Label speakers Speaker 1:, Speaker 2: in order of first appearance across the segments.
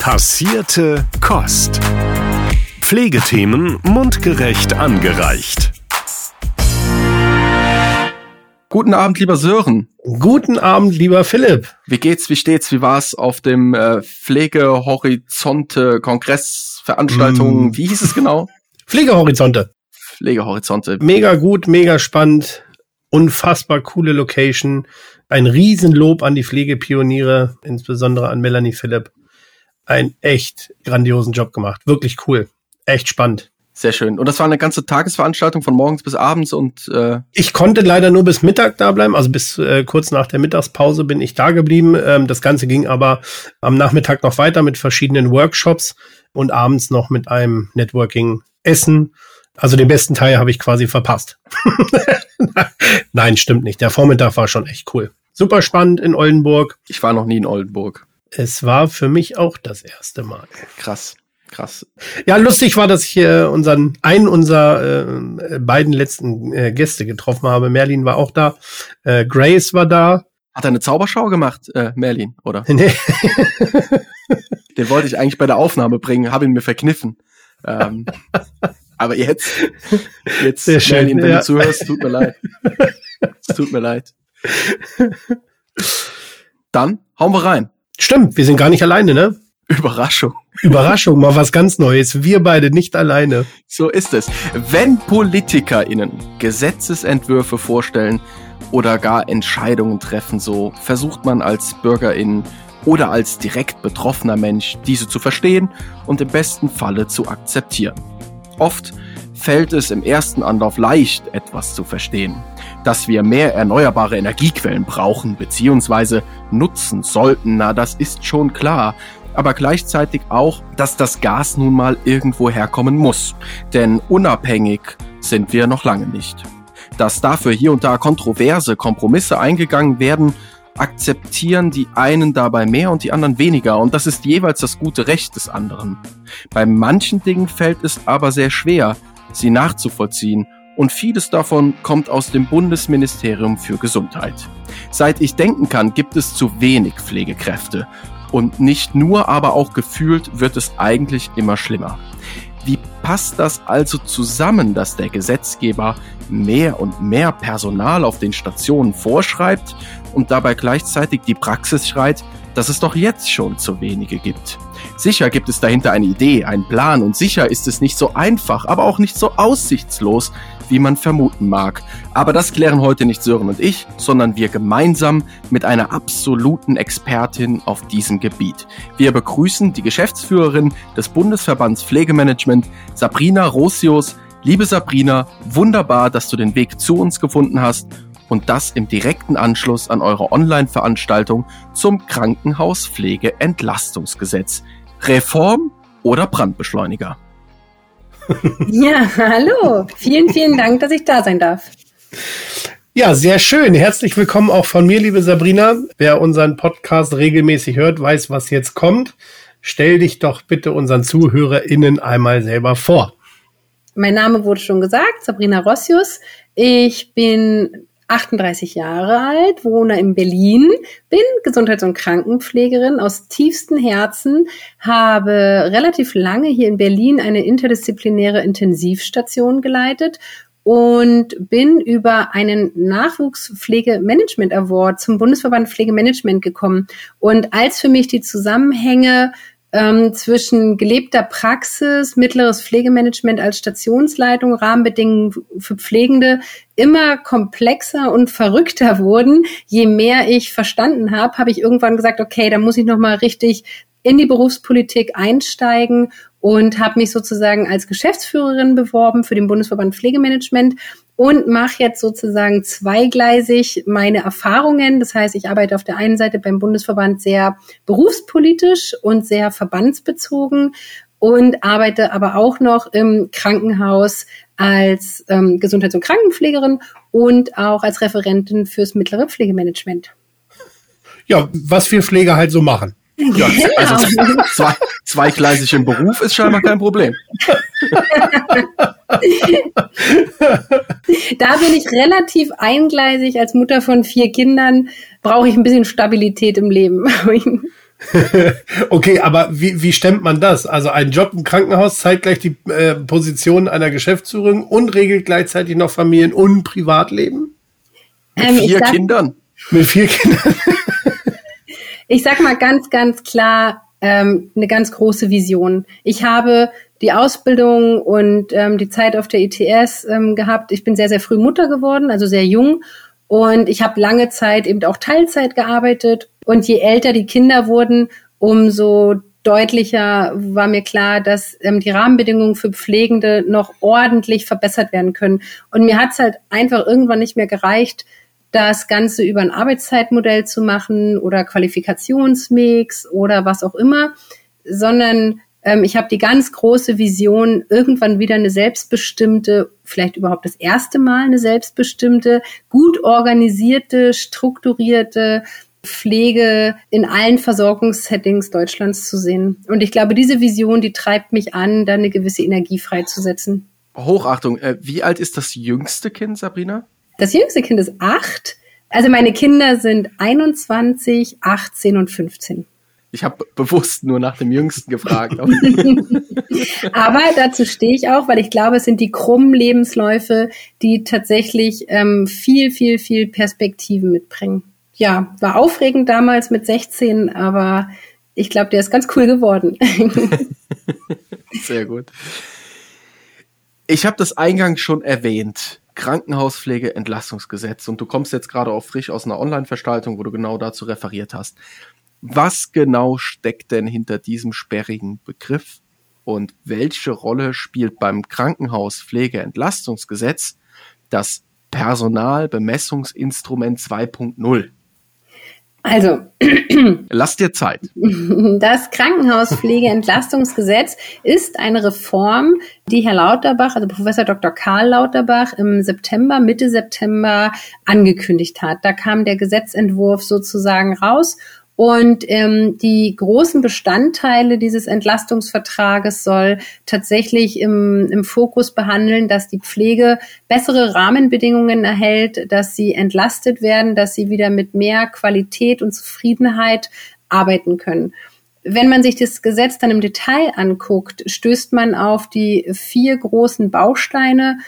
Speaker 1: Passierte Kost. Pflegethemen mundgerecht angereicht.
Speaker 2: Guten Abend, lieber Sören.
Speaker 3: Guten Abend, lieber Philipp.
Speaker 2: Wie geht's, wie steht's, wie war's auf dem äh, Pflegehorizonte Kongressveranstaltung? Mm. Wie hieß es genau?
Speaker 3: Pflegehorizonte.
Speaker 2: Pflegehorizonte.
Speaker 3: Mega gut, mega spannend, unfassbar coole Location. Ein Riesenlob an die Pflegepioniere, insbesondere an Melanie Philipp einen echt grandiosen Job gemacht. Wirklich cool. Echt spannend.
Speaker 2: Sehr schön. Und das war eine ganze Tagesveranstaltung von morgens bis abends und
Speaker 3: äh ich konnte leider nur bis Mittag da bleiben, also bis äh, kurz nach der Mittagspause bin ich da geblieben. Ähm, das Ganze ging aber am Nachmittag noch weiter mit verschiedenen Workshops und abends noch mit einem Networking-Essen. Also den besten Teil habe ich quasi verpasst. Nein, stimmt nicht. Der Vormittag war schon echt cool. Super spannend in Oldenburg.
Speaker 2: Ich war noch nie in Oldenburg.
Speaker 3: Es war für mich auch das erste Mal.
Speaker 2: Krass. Krass.
Speaker 3: Ja, lustig war, dass ich äh, unseren einen unserer äh, beiden letzten äh, Gäste getroffen habe. Merlin war auch da, äh, Grace war da.
Speaker 2: Hat er eine Zauberschau gemacht, äh, Merlin, oder? Nee. Den wollte ich eigentlich bei der Aufnahme bringen, habe ihn mir verkniffen. Ähm, aber jetzt, jetzt,
Speaker 3: Sehr schön,
Speaker 2: Merlin, wenn
Speaker 3: ja.
Speaker 2: du zuhörst, tut mir leid. Es tut mir leid. Dann hauen wir rein.
Speaker 3: Stimmt, wir sind gar nicht alleine, ne?
Speaker 2: Überraschung.
Speaker 3: Überraschung, mal was ganz Neues. Wir beide nicht alleine.
Speaker 2: So ist es. Wenn PolitikerInnen Gesetzesentwürfe vorstellen oder gar Entscheidungen treffen, so versucht man als BürgerInnen oder als direkt betroffener Mensch diese zu verstehen und im besten Falle zu akzeptieren. Oft fällt es im ersten Anlauf leicht, etwas zu verstehen. Dass wir mehr erneuerbare Energiequellen brauchen bzw. nutzen sollten, na das ist schon klar. Aber gleichzeitig auch, dass das Gas nun mal irgendwo herkommen muss. Denn unabhängig sind wir noch lange nicht. Dass dafür hier und da kontroverse Kompromisse eingegangen werden, akzeptieren die einen dabei mehr und die anderen weniger. Und das ist jeweils das gute Recht des anderen. Bei manchen Dingen fällt es aber sehr schwer, sie nachzuvollziehen und vieles davon kommt aus dem Bundesministerium für Gesundheit. Seit ich denken kann, gibt es zu wenig Pflegekräfte und nicht nur, aber auch gefühlt wird es eigentlich immer schlimmer. Wie passt das also zusammen, dass der Gesetzgeber mehr und mehr Personal auf den Stationen vorschreibt und dabei gleichzeitig die Praxis schreit, dass es doch jetzt schon zu wenige gibt? Sicher gibt es dahinter eine Idee, einen Plan und sicher ist es nicht so einfach, aber auch nicht so aussichtslos, wie man vermuten mag. Aber das klären heute nicht Sören und ich, sondern wir gemeinsam mit einer absoluten Expertin auf diesem Gebiet. Wir begrüßen die Geschäftsführerin des Bundesverbands Pflegemanagement, Sabrina Rosius. Liebe Sabrina, wunderbar, dass du den Weg zu uns gefunden hast und das im direkten Anschluss an eure Online-Veranstaltung zum Krankenhauspflege-Entlastungsgesetz. Reform oder Brandbeschleuniger?
Speaker 4: Ja, hallo. Vielen, vielen Dank, dass ich da sein darf.
Speaker 3: Ja, sehr schön. Herzlich willkommen auch von mir, liebe Sabrina. Wer unseren Podcast regelmäßig hört, weiß, was jetzt kommt. Stell dich doch bitte unseren ZuhörerInnen einmal selber vor.
Speaker 4: Mein Name wurde schon gesagt, Sabrina Rossius. Ich bin 38 Jahre alt, wohne in Berlin, bin Gesundheits- und Krankenpflegerin aus tiefstem Herzen, habe relativ lange hier in Berlin eine interdisziplinäre Intensivstation geleitet und bin über einen Nachwuchspflegemanagement Award zum Bundesverband Pflegemanagement gekommen. Und als für mich die Zusammenhänge ähm, zwischen gelebter Praxis, mittleres Pflegemanagement als Stationsleitung, Rahmenbedingungen für Pflegende immer komplexer und verrückter wurden. Je mehr ich verstanden habe, habe ich irgendwann gesagt, okay, da muss ich noch mal richtig in die Berufspolitik einsteigen und habe mich sozusagen als Geschäftsführerin beworben für den Bundesverband Pflegemanagement und mache jetzt sozusagen zweigleisig meine Erfahrungen. Das heißt, ich arbeite auf der einen Seite beim Bundesverband sehr berufspolitisch und sehr verbandsbezogen und arbeite aber auch noch im Krankenhaus als ähm, Gesundheits- und Krankenpflegerin und auch als Referentin fürs mittlere Pflegemanagement.
Speaker 3: Ja, was wir Pfleger halt so machen.
Speaker 2: Ja, also zwei, zweigleisig im Beruf ist scheinbar kein Problem.
Speaker 4: da bin ich relativ eingleisig. Als Mutter von vier Kindern brauche ich ein bisschen Stabilität im Leben.
Speaker 3: okay, aber wie, wie stemmt man das? Also ein Job im Krankenhaus zeigt gleich die äh, Position einer Geschäftsführung und regelt gleichzeitig noch Familien- und Privatleben?
Speaker 2: Mit
Speaker 4: Ähm,
Speaker 2: vier
Speaker 4: sag-
Speaker 2: Kindern.
Speaker 3: Mit vier Kindern?
Speaker 4: Ich sag mal ganz, ganz klar, ähm, eine ganz große Vision. Ich habe die Ausbildung und ähm, die Zeit auf der ITS ähm, gehabt. Ich bin sehr, sehr früh Mutter geworden, also sehr jung. Und ich habe lange Zeit eben auch Teilzeit gearbeitet. Und je älter die Kinder wurden, umso deutlicher war mir klar, dass ähm, die Rahmenbedingungen für Pflegende noch ordentlich verbessert werden können. Und mir hat's halt einfach irgendwann nicht mehr gereicht, das Ganze über ein Arbeitszeitmodell zu machen oder Qualifikationsmix oder was auch immer, sondern ähm, ich habe die ganz große Vision, irgendwann wieder eine selbstbestimmte, vielleicht überhaupt das erste Mal eine selbstbestimmte, gut organisierte, strukturierte Pflege in allen Versorgungssettings Deutschlands zu sehen. Und ich glaube, diese Vision, die treibt mich an, da eine gewisse Energie freizusetzen.
Speaker 2: Hochachtung. Äh, wie alt ist das jüngste Kind, Sabrina?
Speaker 4: Das jüngste Kind ist acht. Also meine Kinder sind 21, 18 und 15.
Speaker 2: Ich habe bewusst nur nach dem Jüngsten gefragt.
Speaker 4: Aber dazu stehe ich auch, weil ich glaube, es sind die krummen Lebensläufe, die tatsächlich ähm, viel, viel, viel Perspektiven mitbringen. Ja, war aufregend damals mit 16, aber ich glaube, der ist ganz cool geworden.
Speaker 2: Sehr gut. Ich habe das eingangs schon erwähnt. Krankenhauspflege, Entlastungsgesetz. Und du kommst jetzt gerade auch frisch aus einer Online-Verstaltung, wo du genau dazu referiert hast. Was genau steckt denn hinter diesem sperrigen Begriff? Und welche Rolle spielt beim Krankenhauspflege-Entlastungsgesetz das Personalbemessungsinstrument 2.0?
Speaker 4: Also,
Speaker 2: Lass dir Zeit.
Speaker 4: Das Krankenhauspflegeentlastungsgesetz ist eine Reform, die Herr Lauterbach, also Professor Dr. Karl Lauterbach im September, Mitte September angekündigt hat. Da kam der Gesetzentwurf sozusagen raus und ähm, die großen Bestandteile dieses Entlastungsvertrages soll tatsächlich im, im Fokus behandeln, dass die Pflege bessere Rahmenbedingungen erhält, dass sie entlastet werden, dass sie wieder mit mehr Qualität und Zufriedenheit arbeiten können. Wenn man sich das Gesetz dann im Detail anguckt, stößt man auf die vier großen Bausteine.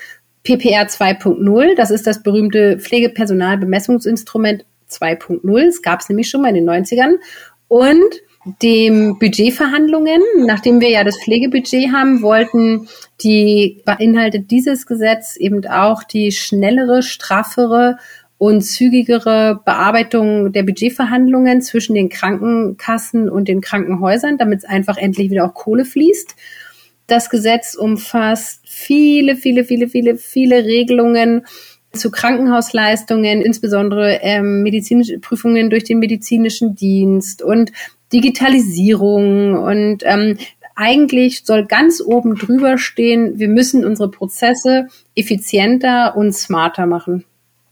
Speaker 4: PPR 2.0, das ist das berühmte Pflegepersonalbemessungsinstrument 2.0. Es gab es nämlich schon mal in den 90ern. Und dem Budgetverhandlungen, nachdem wir ja das Pflegebudget haben, wollten die beinhaltet dieses Gesetz eben auch die schnellere, straffere und zügigere Bearbeitung der Budgetverhandlungen zwischen den Krankenkassen und den Krankenhäusern, damit es einfach endlich wieder auch Kohle fließt. Das Gesetz umfasst viele, viele, viele, viele, viele Regelungen zu Krankenhausleistungen, insbesondere ähm, medizinische Prüfungen durch den medizinischen Dienst und Digitalisierung und ähm, eigentlich soll ganz oben drüber stehen, wir müssen unsere Prozesse effizienter und smarter machen.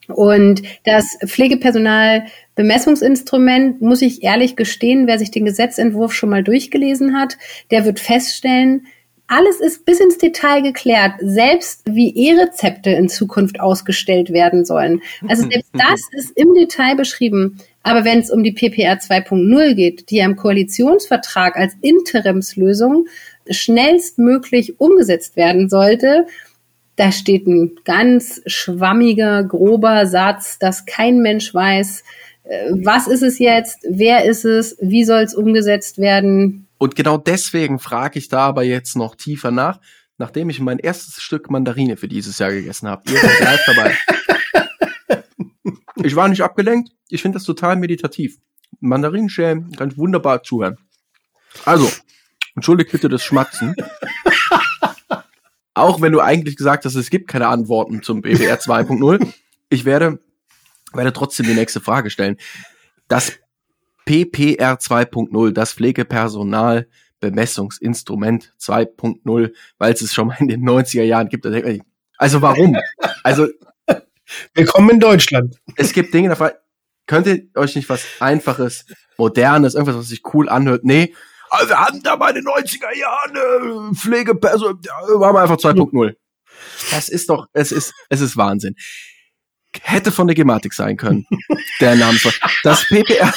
Speaker 4: Und das Pflegepersonalbemessungsinstrument, muss ich ehrlich gestehen, wer sich den Gesetzentwurf schon mal durchgelesen hat, der wird feststellen, alles ist bis ins Detail geklärt, selbst wie E-Rezepte in Zukunft ausgestellt werden sollen. Also selbst das ist im Detail beschrieben. Aber wenn es um die PPR 2.0 geht, die ja im Koalitionsvertrag als Interimslösung schnellstmöglich umgesetzt werden sollte, da steht ein ganz schwammiger, grober Satz, dass kein Mensch weiß, äh, was ist es jetzt, wer ist es, wie soll es umgesetzt werden.
Speaker 2: Und genau deswegen frage ich da aber jetzt noch tiefer nach, nachdem ich mein erstes Stück Mandarine für dieses Jahr gegessen habe. Ihr seid live dabei. Ich war nicht abgelenkt. Ich finde das total meditativ. Mandarinenschälen ich wunderbar zuhören. Also, entschuldigt bitte das Schmatzen. Auch wenn du eigentlich gesagt hast, es gibt keine Antworten zum BWR 2.0. Ich werde, werde trotzdem die nächste Frage stellen. Das PPR 2.0, das Pflegepersonal Bemessungsinstrument 2.0, weil es es schon mal in den 90er Jahren gibt. Also warum? Also
Speaker 3: Willkommen in Deutschland.
Speaker 2: es gibt Dinge, da könnt ihr euch nicht was Einfaches, Modernes, irgendwas, was sich cool anhört. Nee, aber wir hatten da mal in den 90er Jahren äh, Pflegeperson, ja, waren wir einfach 2.0. Das ist doch, es ist, es ist Wahnsinn. Hätte von der Gematik sein können, der Name. Das PPR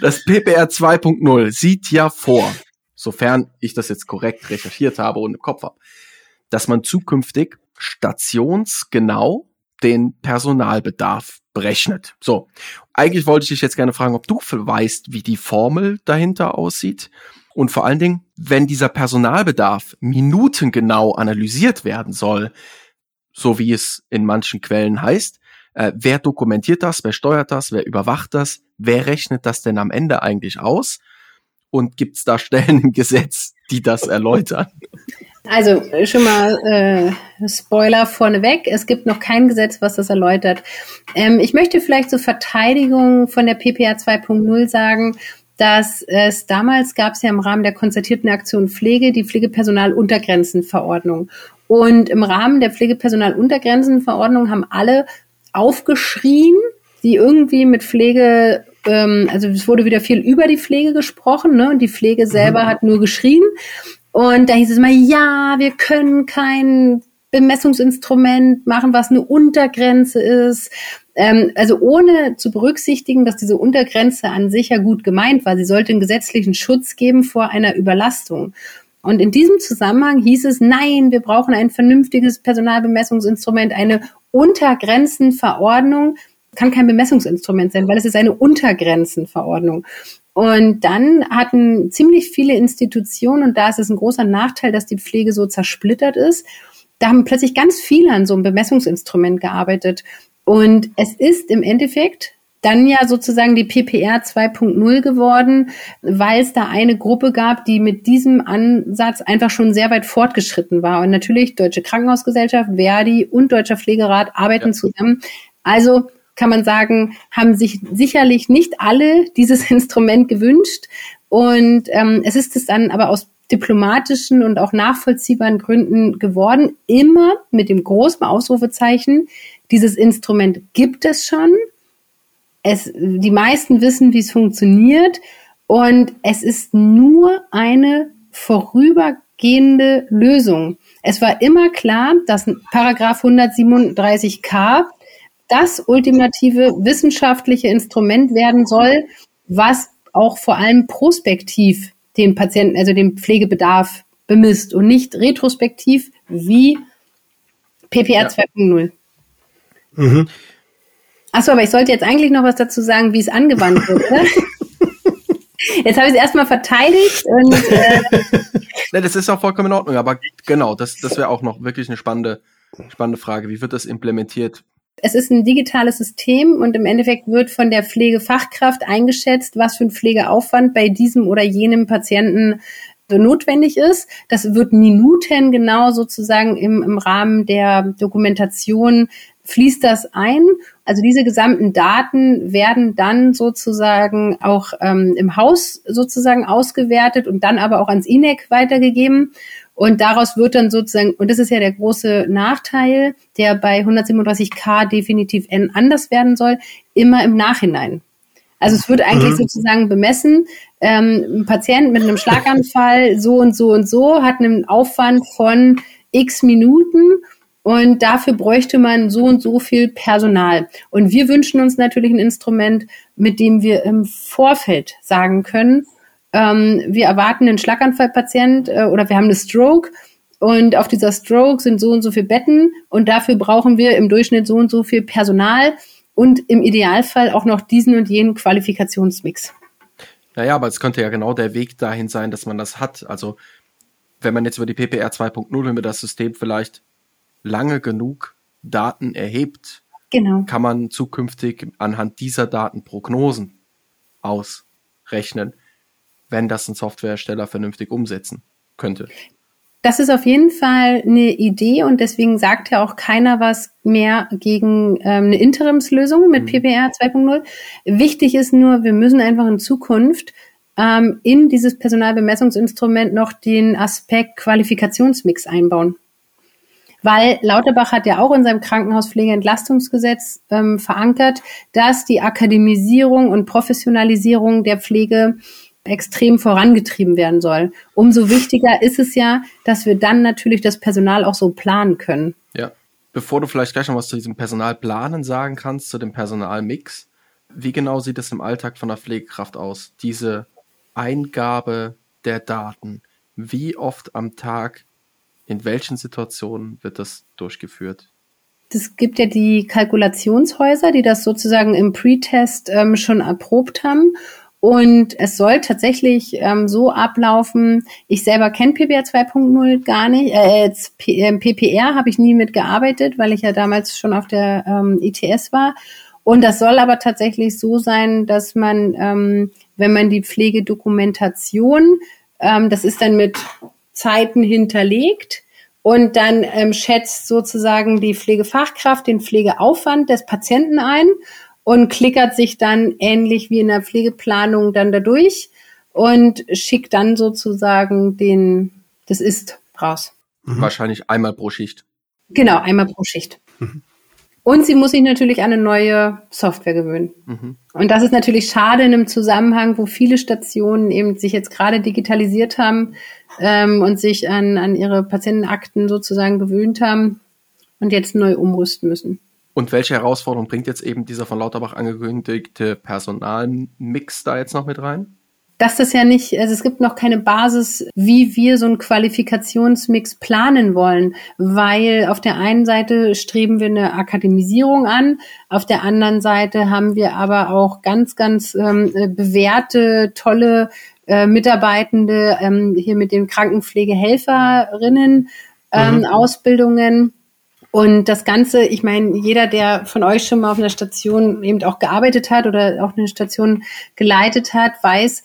Speaker 2: Das PPR 2.0 sieht ja vor, sofern ich das jetzt korrekt recherchiert habe und im Kopf habe, dass man zukünftig stationsgenau den Personalbedarf berechnet. So, eigentlich wollte ich dich jetzt gerne fragen, ob du weißt, wie die Formel dahinter aussieht. Und vor allen Dingen, wenn dieser Personalbedarf minutengenau analysiert werden soll, so wie es in manchen Quellen heißt, äh, wer dokumentiert das, wer steuert das, wer überwacht das, wer rechnet das denn am Ende eigentlich aus? Und gibt es da Stellen im Gesetz, die das erläutern?
Speaker 4: Also schon mal äh, Spoiler vorneweg. Es gibt noch kein Gesetz, was das erläutert. Ähm, ich möchte vielleicht zur Verteidigung von der PPA 2.0 sagen, dass es damals gab es ja im Rahmen der konzertierten Aktion Pflege die Pflegepersonaluntergrenzenverordnung. Und im Rahmen der Pflegepersonaluntergrenzenverordnung haben alle aufgeschrien, die irgendwie mit Pflege, ähm, also es wurde wieder viel über die Pflege gesprochen, ne? Und die Pflege selber mhm. hat nur geschrien. Und da hieß es mal, ja, wir können kein Bemessungsinstrument machen, was eine Untergrenze ist. Ähm, also ohne zu berücksichtigen, dass diese Untergrenze an sich ja gut gemeint war. Sie sollte einen gesetzlichen Schutz geben vor einer Überlastung. Und in diesem Zusammenhang hieß es, nein, wir brauchen ein vernünftiges Personalbemessungsinstrument, eine Untergrenzenverordnung, kann kein Bemessungsinstrument sein, weil es ist eine Untergrenzenverordnung. Und dann hatten ziemlich viele Institutionen, und da ist es ein großer Nachteil, dass die Pflege so zersplittert ist, da haben plötzlich ganz viele an so einem Bemessungsinstrument gearbeitet. Und es ist im Endeffekt dann ja sozusagen die PPR 2.0 geworden, weil es da eine Gruppe gab, die mit diesem Ansatz einfach schon sehr weit fortgeschritten war. Und natürlich Deutsche Krankenhausgesellschaft, Verdi und Deutscher Pflegerat arbeiten ja. zusammen. Also kann man sagen, haben sich sicherlich nicht alle dieses Instrument gewünscht. Und ähm, es ist es dann aber aus diplomatischen und auch nachvollziehbaren Gründen geworden, immer mit dem großen Ausrufezeichen, dieses Instrument gibt es schon. Es, die meisten wissen, wie es funktioniert. Und es ist nur eine vorübergehende Lösung. Es war immer klar, dass Paragraph 137k das ultimative wissenschaftliche Instrument werden soll, was auch vor allem prospektiv den Patienten, also den Pflegebedarf bemisst und nicht retrospektiv wie PPR ja. 2.0. Mhm. Achso, aber ich sollte jetzt eigentlich noch was dazu sagen, wie es angewandt wird, oder? Jetzt habe ich es erstmal verteidigt und äh
Speaker 2: ne, das ist auch vollkommen in Ordnung, aber genau, das, das wäre auch noch wirklich eine spannende, spannende Frage. Wie wird das implementiert?
Speaker 4: Es ist ein digitales System und im Endeffekt wird von der Pflegefachkraft eingeschätzt, was für ein Pflegeaufwand bei diesem oder jenem Patienten notwendig ist. Das wird minutengenau sozusagen im, im Rahmen der Dokumentation fließt das ein. Also diese gesamten Daten werden dann sozusagen auch ähm, im Haus sozusagen ausgewertet und dann aber auch ans INEC weitergegeben. Und daraus wird dann sozusagen, und das ist ja der große Nachteil, der bei 137k definitiv N anders werden soll, immer im Nachhinein. Also es wird eigentlich mhm. sozusagen bemessen, ähm, ein Patient mit einem Schlaganfall so und so und so hat einen Aufwand von x Minuten und dafür bräuchte man so und so viel Personal. Und wir wünschen uns natürlich ein Instrument, mit dem wir im Vorfeld sagen können, ähm, wir erwarten einen Schlaganfallpatient äh, oder wir haben eine Stroke und auf dieser Stroke sind so und so viele Betten und dafür brauchen wir im Durchschnitt so und so viel Personal und im Idealfall auch noch diesen und jenen Qualifikationsmix.
Speaker 2: Naja, aber es könnte ja genau der Weg dahin sein, dass man das hat. Also wenn man jetzt über die PPR 2.0, wenn wir das System vielleicht lange genug Daten erhebt, genau. kann man zukünftig anhand dieser Daten Prognosen ausrechnen wenn das ein Softwarehersteller vernünftig umsetzen könnte.
Speaker 4: Das ist auf jeden Fall eine Idee und deswegen sagt ja auch keiner was mehr gegen ähm, eine Interimslösung mit mhm. PPR 2.0. Wichtig ist nur, wir müssen einfach in Zukunft ähm, in dieses Personalbemessungsinstrument noch den Aspekt Qualifikationsmix einbauen. Weil Lauterbach hat ja auch in seinem Krankenhauspflegeentlastungsgesetz ähm, verankert, dass die Akademisierung und Professionalisierung der Pflege extrem vorangetrieben werden soll. Umso wichtiger ist es ja, dass wir dann natürlich das Personal auch so planen können.
Speaker 2: Ja. Bevor du vielleicht gleich noch was zu diesem Personalplanen sagen kannst, zu dem Personalmix, Wie genau sieht es im Alltag von der Pflegekraft aus? Diese Eingabe der Daten. Wie oft am Tag, in welchen Situationen wird das durchgeführt?
Speaker 4: Es gibt ja die Kalkulationshäuser, die das sozusagen im Pre-Test ähm, schon erprobt haben. Und es soll tatsächlich ähm, so ablaufen, ich selber kenne PBR 2.0 gar nicht, äh, PPR habe ich nie mitgearbeitet, weil ich ja damals schon auf der ähm, ITS war. Und das soll aber tatsächlich so sein, dass man, ähm, wenn man die Pflegedokumentation, ähm, das ist dann mit Zeiten hinterlegt, und dann ähm, schätzt sozusagen die Pflegefachkraft den Pflegeaufwand des Patienten ein und klickert sich dann ähnlich wie in der Pflegeplanung dann dadurch und schickt dann sozusagen den, das ist raus.
Speaker 2: Mhm. Wahrscheinlich einmal pro Schicht.
Speaker 4: Genau, einmal pro Schicht. Mhm. Und sie muss sich natürlich an eine neue Software gewöhnen. Mhm. Und das ist natürlich schade in einem Zusammenhang, wo viele Stationen eben sich jetzt gerade digitalisiert haben ähm, und sich an, an ihre Patientenakten sozusagen gewöhnt haben und jetzt neu umrüsten müssen.
Speaker 2: Und welche Herausforderung bringt jetzt eben dieser von Lauterbach angekündigte Personalmix da jetzt noch mit rein?
Speaker 4: dass das ja nicht, also es gibt noch keine Basis, wie wir so einen Qualifikationsmix planen wollen, weil auf der einen Seite streben wir eine Akademisierung an, auf der anderen Seite haben wir aber auch ganz, ganz ähm, bewährte, tolle äh, Mitarbeitende ähm, hier mit den Krankenpflegehelferinnen ähm, mhm. Ausbildungen. Und das Ganze, ich meine, jeder, der von euch schon mal auf einer Station eben auch gearbeitet hat oder auch eine Station geleitet hat, weiß,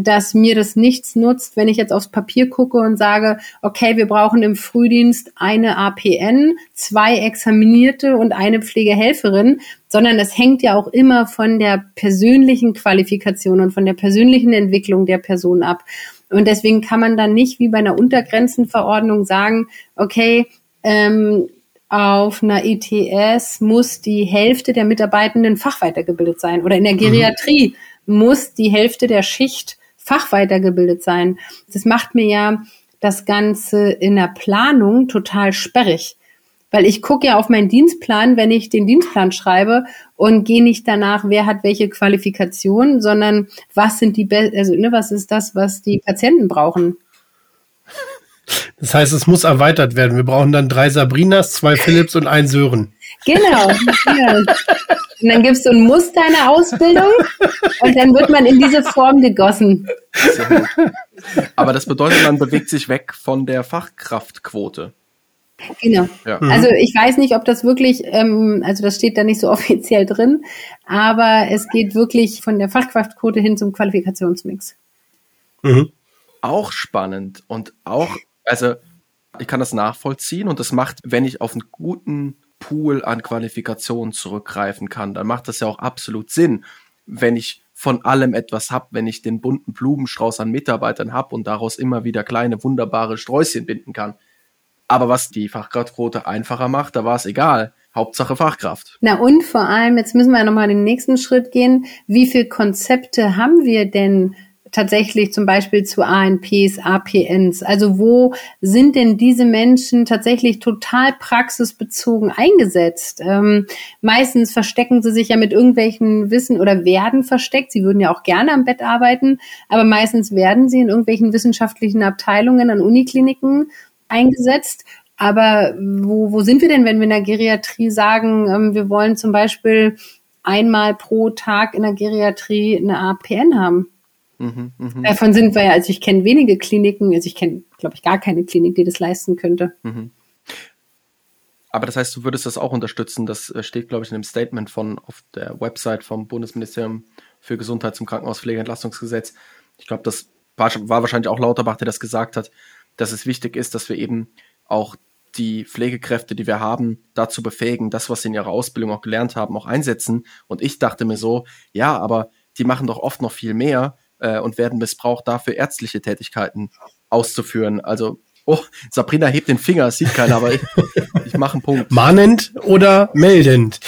Speaker 4: dass mir das nichts nutzt, wenn ich jetzt aufs Papier gucke und sage, okay, wir brauchen im Frühdienst eine APN, zwei Examinierte und eine Pflegehelferin, sondern es hängt ja auch immer von der persönlichen Qualifikation und von der persönlichen Entwicklung der Person ab. Und deswegen kann man dann nicht wie bei einer Untergrenzenverordnung sagen, okay, ähm, auf einer ETS muss die Hälfte der Mitarbeitenden fachweitergebildet sein oder in der mhm. Geriatrie. Mhm muss die Hälfte der Schicht fachweitergebildet sein. Das macht mir ja das Ganze in der Planung total sperrig. Weil ich gucke ja auf meinen Dienstplan, wenn ich den Dienstplan schreibe und gehe nicht danach, wer hat welche Qualifikation, sondern was sind die, Be also ne, was ist das, was die Patienten brauchen.
Speaker 3: Das heißt, es muss erweitert werden. Wir brauchen dann drei Sabrinas, zwei Philips und einen Sören.
Speaker 4: Genau. Ja. Und dann gibst du ein Muster einer Ausbildung und dann wird man in diese Form gegossen.
Speaker 2: Aber das bedeutet, man bewegt sich weg von der Fachkraftquote.
Speaker 4: Genau. Ja. Mhm. Also ich weiß nicht, ob das wirklich, ähm, also das steht da nicht so offiziell drin, aber es geht wirklich von der Fachkraftquote hin zum Qualifikationsmix.
Speaker 2: Mhm. Auch spannend und auch, also ich kann das nachvollziehen und das macht, wenn ich auf einen guten Pool an Qualifikationen zurückgreifen kann, dann macht das ja auch absolut Sinn, wenn ich von allem etwas habe, wenn ich den bunten Blumenstrauß an Mitarbeitern habe und daraus immer wieder kleine wunderbare Sträußchen binden kann. Aber was die Fachkraftquote einfacher macht, da war es egal. Hauptsache Fachkraft.
Speaker 4: Na und vor allem, jetzt müssen wir ja nochmal den nächsten Schritt gehen. Wie viele Konzepte haben wir denn tatsächlich zum Beispiel zu ANPs, APNs? Also wo sind denn diese Menschen tatsächlich total praxisbezogen eingesetzt? Ähm, meistens verstecken sie sich ja mit irgendwelchen Wissen oder werden versteckt. Sie würden ja auch gerne am Bett arbeiten, aber meistens werden sie in irgendwelchen wissenschaftlichen Abteilungen an Unikliniken eingesetzt. Aber wo, wo sind wir denn, wenn wir in der Geriatrie sagen, ähm, wir wollen zum Beispiel einmal pro Tag in der Geriatrie eine APN haben? Mhm, mh. Davon sind wir ja, also ich kenne wenige Kliniken, also ich kenne, glaube ich, gar keine Klinik, die das leisten könnte. Mhm.
Speaker 2: Aber das heißt, du würdest das auch unterstützen. Das äh, steht, glaube ich, in einem Statement von auf der Website vom Bundesministerium für Gesundheit zum Krankenhauspflegeentlastungsgesetz. Ich glaube, das war, war wahrscheinlich auch Lauterbach, der das gesagt hat, dass es wichtig ist, dass wir eben auch die Pflegekräfte, die wir haben, dazu befähigen, das, was sie in ihrer Ausbildung auch gelernt haben, auch einsetzen. Und ich dachte mir so, ja, aber die machen doch oft noch viel mehr äh, und werden missbraucht, dafür ärztliche Tätigkeiten auszuführen. Also, oh, Sabrina hebt den Finger, das sieht keiner, aber ich, ich mache einen Punkt.
Speaker 3: Mahnend oder meldend?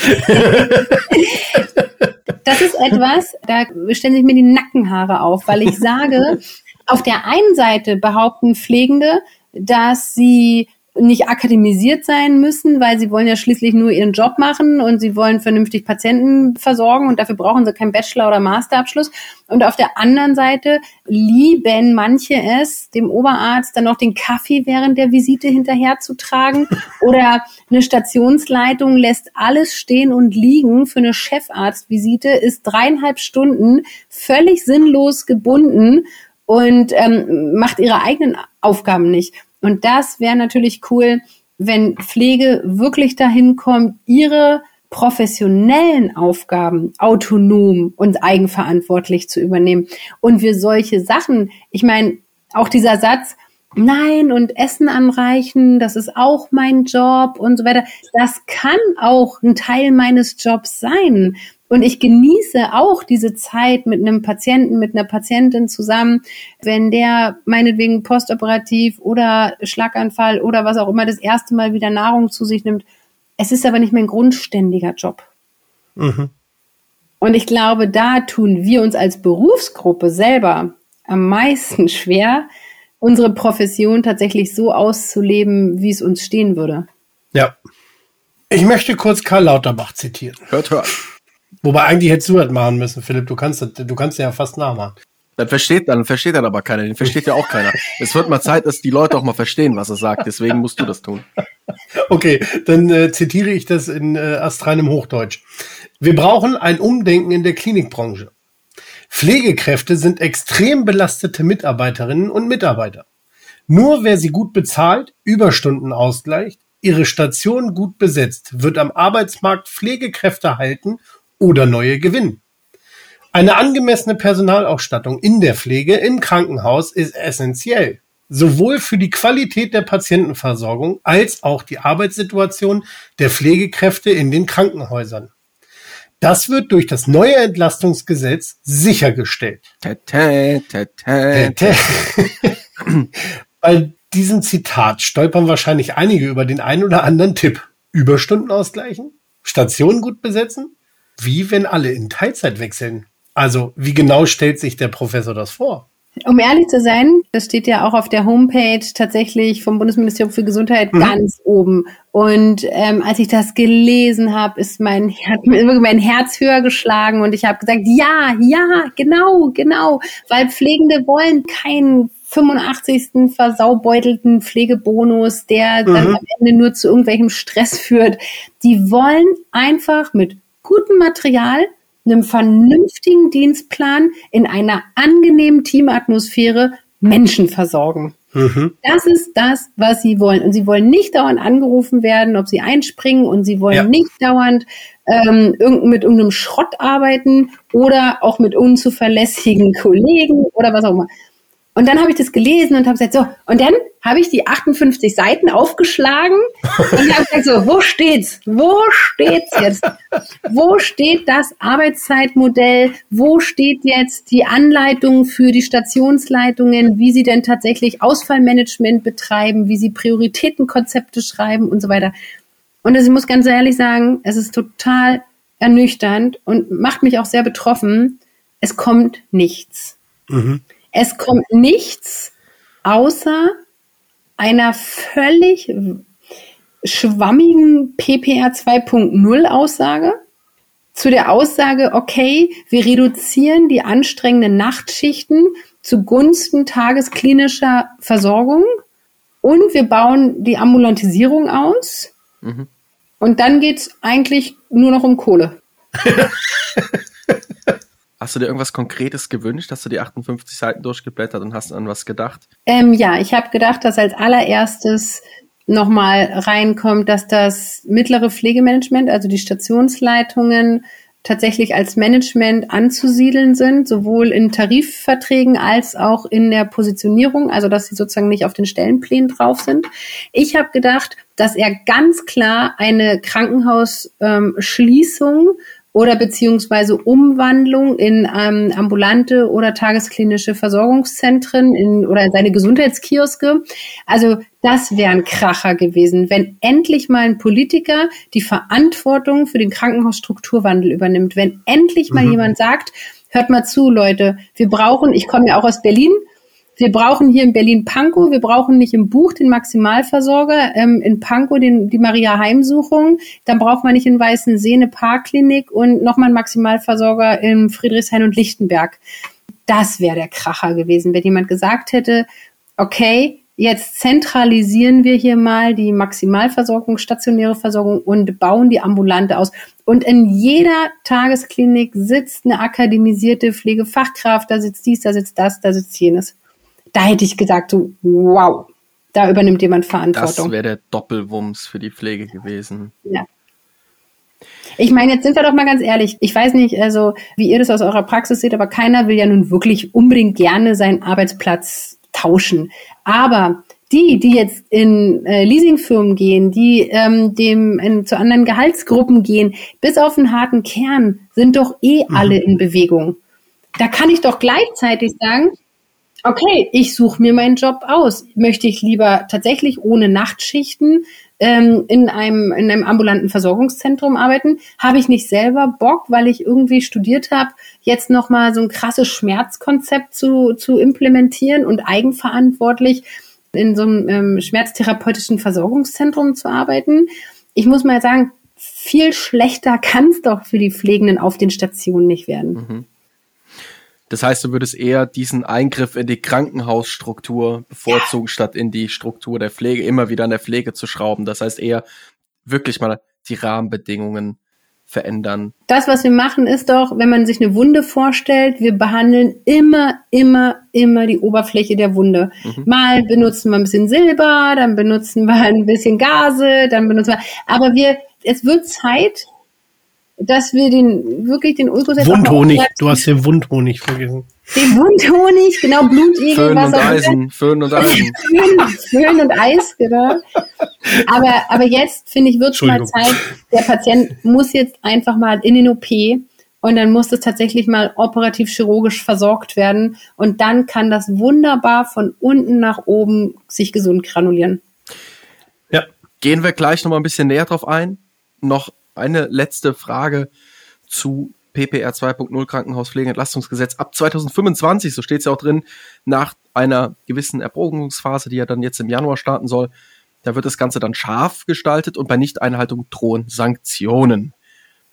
Speaker 4: Das ist etwas, da stellen sich mir die Nackenhaare auf, weil ich sage, auf der einen Seite behaupten Pflegende, dass sie nicht akademisiert sein müssen, weil sie wollen ja schließlich nur ihren Job machen und sie wollen vernünftig Patienten versorgen und dafür brauchen sie keinen Bachelor- oder Masterabschluss. Und auf der anderen Seite lieben manche es, dem Oberarzt dann noch den Kaffee während der Visite hinterherzutragen oder eine Stationsleitung lässt alles stehen und liegen für eine Chefarztvisite, ist dreieinhalb Stunden völlig sinnlos gebunden und ähm, macht ihre eigenen Aufgaben nicht. Und das wäre natürlich cool, wenn Pflege wirklich dahin kommt, ihre professionellen Aufgaben autonom und eigenverantwortlich zu übernehmen. Und wir solche Sachen, ich meine, auch dieser Satz, nein, und Essen anreichen, das ist auch mein Job und so weiter, das kann auch ein Teil meines Jobs sein. Und ich genieße auch diese Zeit mit einem Patienten, mit einer Patientin zusammen, wenn der meinetwegen postoperativ oder Schlaganfall oder was auch immer das erste Mal wieder Nahrung zu sich nimmt. Es ist aber nicht mein grundständiger Job. Mhm. Und ich glaube, da tun wir uns als Berufsgruppe selber am meisten schwer, unsere Profession tatsächlich so auszuleben, wie es uns stehen würde.
Speaker 3: Ja. Ich möchte kurz Karl Lauterbach zitieren.
Speaker 2: Hört, hört.
Speaker 3: Wobei eigentlich hättest du das machen müssen, Philipp. Du kannst, das, du kannst ja fast nachmachen.
Speaker 2: Dann versteht, dann versteht dann aber keiner. Den versteht ja auch keiner. Es wird mal Zeit, dass die Leute auch mal verstehen, was er sagt. Deswegen musst du das tun.
Speaker 3: Okay, dann äh, zitiere ich das in äh, astreinem Hochdeutsch. Wir brauchen ein Umdenken in der Klinikbranche. Pflegekräfte sind extrem belastete Mitarbeiterinnen und Mitarbeiter. Nur wer sie gut bezahlt, Überstunden ausgleicht, ihre Station gut besetzt, wird am Arbeitsmarkt Pflegekräfte halten oder neue gewinnen. Eine angemessene Personalausstattung in der Pflege im Krankenhaus ist essentiell, sowohl für die Qualität der Patientenversorgung als auch die Arbeitssituation der Pflegekräfte in den Krankenhäusern. Das wird durch das neue Entlastungsgesetz sichergestellt. Tete, tete. Tete. Bei diesem Zitat stolpern wahrscheinlich einige über den einen oder anderen Tipp. Überstunden ausgleichen? Stationen gut besetzen? Wie wenn alle in Teilzeit wechseln? Also, wie genau stellt sich der Professor das vor?
Speaker 4: Um ehrlich zu sein, das steht ja auch auf der Homepage tatsächlich vom Bundesministerium für Gesundheit mhm. ganz oben. Und ähm, als ich das gelesen habe, ist mein, hat mein Herz höher geschlagen und ich habe gesagt, ja, ja, genau, genau, weil Pflegende wollen keinen 85. versaubeutelten Pflegebonus, der mhm. dann am Ende nur zu irgendwelchem Stress führt. Die wollen einfach mit gutem Material, einem vernünftigen Dienstplan in einer angenehmen Teamatmosphäre Menschen versorgen. Mhm. Das ist das, was sie wollen. Und sie wollen nicht dauernd angerufen werden, ob sie einspringen und sie wollen ja. nicht dauernd ähm, mit irgendeinem Schrott arbeiten oder auch mit unzuverlässigen Kollegen oder was auch immer. Und dann habe ich das gelesen und habe gesagt, so, und dann habe ich die 58 Seiten aufgeschlagen und habe gesagt, so, wo steht's? Wo steht's jetzt? Wo steht das Arbeitszeitmodell? Wo steht jetzt die Anleitung für die Stationsleitungen, wie sie denn tatsächlich Ausfallmanagement betreiben, wie sie Prioritätenkonzepte schreiben und so weiter? Und also ich muss ganz ehrlich sagen, es ist total ernüchternd und macht mich auch sehr betroffen. Es kommt nichts. Mhm. Es kommt nichts außer einer völlig schwammigen PPR 2.0 Aussage zu der Aussage, okay, wir reduzieren die anstrengenden Nachtschichten zugunsten tagesklinischer Versorgung und wir bauen die Ambulantisierung aus. Mhm. Und dann geht es eigentlich nur noch um Kohle.
Speaker 2: Hast du dir irgendwas Konkretes gewünscht? Hast du die 58 Seiten durchgeblättert und hast an was gedacht?
Speaker 4: Ähm, ja, ich habe gedacht, dass als allererstes nochmal reinkommt, dass das mittlere Pflegemanagement, also die Stationsleitungen, tatsächlich als Management anzusiedeln sind, sowohl in Tarifverträgen als auch in der Positionierung, also dass sie sozusagen nicht auf den Stellenplänen drauf sind. Ich habe gedacht, dass er ganz klar eine Krankenhausschließung ähm, oder beziehungsweise Umwandlung in ähm, ambulante oder tagesklinische Versorgungszentren in, oder in seine Gesundheitskioske. Also das wäre ein Kracher gewesen, wenn endlich mal ein Politiker die Verantwortung für den Krankenhausstrukturwandel übernimmt, wenn endlich mal mhm. jemand sagt, hört mal zu, Leute, wir brauchen, ich komme ja auch aus Berlin, wir brauchen hier in Berlin Pankow, wir brauchen nicht im Buch den Maximalversorger, ähm, in Pankow den, die Maria-Heimsuchung, dann braucht man nicht in Weißensee eine Parkklinik und nochmal einen Maximalversorger in Friedrichshain und Lichtenberg. Das wäre der Kracher gewesen, wenn jemand gesagt hätte, okay, jetzt zentralisieren wir hier mal die Maximalversorgung, stationäre Versorgung und bauen die ambulante aus. Und in jeder Tagesklinik sitzt eine akademisierte Pflegefachkraft, da sitzt dies, da sitzt das, da sitzt jenes. Da hätte ich gesagt, so, wow, da übernimmt jemand Verantwortung.
Speaker 2: Das wäre der Doppelwumms für die Pflege gewesen.
Speaker 4: Ja. Ich meine, jetzt sind wir doch mal ganz ehrlich. Ich weiß nicht, also wie ihr das aus eurer Praxis seht, aber keiner will ja nun wirklich unbedingt gerne seinen Arbeitsplatz tauschen. Aber die, die jetzt in äh, Leasingfirmen gehen, die ähm, dem in, zu anderen Gehaltsgruppen gehen, bis auf den harten Kern, sind doch eh mhm. alle in Bewegung. Da kann ich doch gleichzeitig sagen, okay, ich suche mir meinen Job aus. Möchte ich lieber tatsächlich ohne Nachtschichten ähm, in, einem, in einem ambulanten Versorgungszentrum arbeiten? Habe ich nicht selber Bock, weil ich irgendwie studiert habe, jetzt nochmal so ein krasses Schmerzkonzept zu, zu implementieren und eigenverantwortlich in so einem ähm, schmerztherapeutischen Versorgungszentrum zu arbeiten? Ich muss mal sagen, viel schlechter kann es doch für die Pflegenden auf den Stationen nicht werden. Mhm.
Speaker 2: Das heißt, du würdest eher diesen Eingriff in die Krankenhausstruktur bevorzugen, statt in die Struktur der Pflege, immer wieder an der Pflege zu schrauben. Das heißt eher wirklich mal die Rahmenbedingungen verändern.
Speaker 4: Das, was wir machen, ist doch, wenn man sich eine Wunde vorstellt, wir behandeln immer, immer, immer die Oberfläche der Wunde. Mhm. Mal benutzen wir ein bisschen Silber, dann benutzen wir ein bisschen Gase, dann benutzen wir, aber wir, es wird Zeit, dass wir den wirklich den Ultrasound
Speaker 3: Wundhonig, du hast den Wundhonig vergessen.
Speaker 4: Den Wundhonig, genau, Blutegel,
Speaker 2: Föhn was und auch Eisen, Föhn und Eisen.
Speaker 4: Föhn, Föhn und Eis, genau. Aber, aber jetzt, finde ich, wird es mal Zeit, der Patient muss jetzt einfach mal in den OP und dann muss es tatsächlich mal operativ chirurgisch versorgt werden und dann kann das wunderbar von unten nach oben sich gesund granulieren.
Speaker 2: Ja. Gehen wir gleich nochmal ein bisschen näher drauf ein. Noch eine letzte Frage zu PPR 2.0 Krankenhauspflegelentlastungsgesetz ab 2025, so steht es ja auch drin, nach einer gewissen Erprobungsphase, die ja dann jetzt im Januar starten soll. Da wird das Ganze dann scharf gestaltet und bei Nichteinhaltung drohen Sanktionen.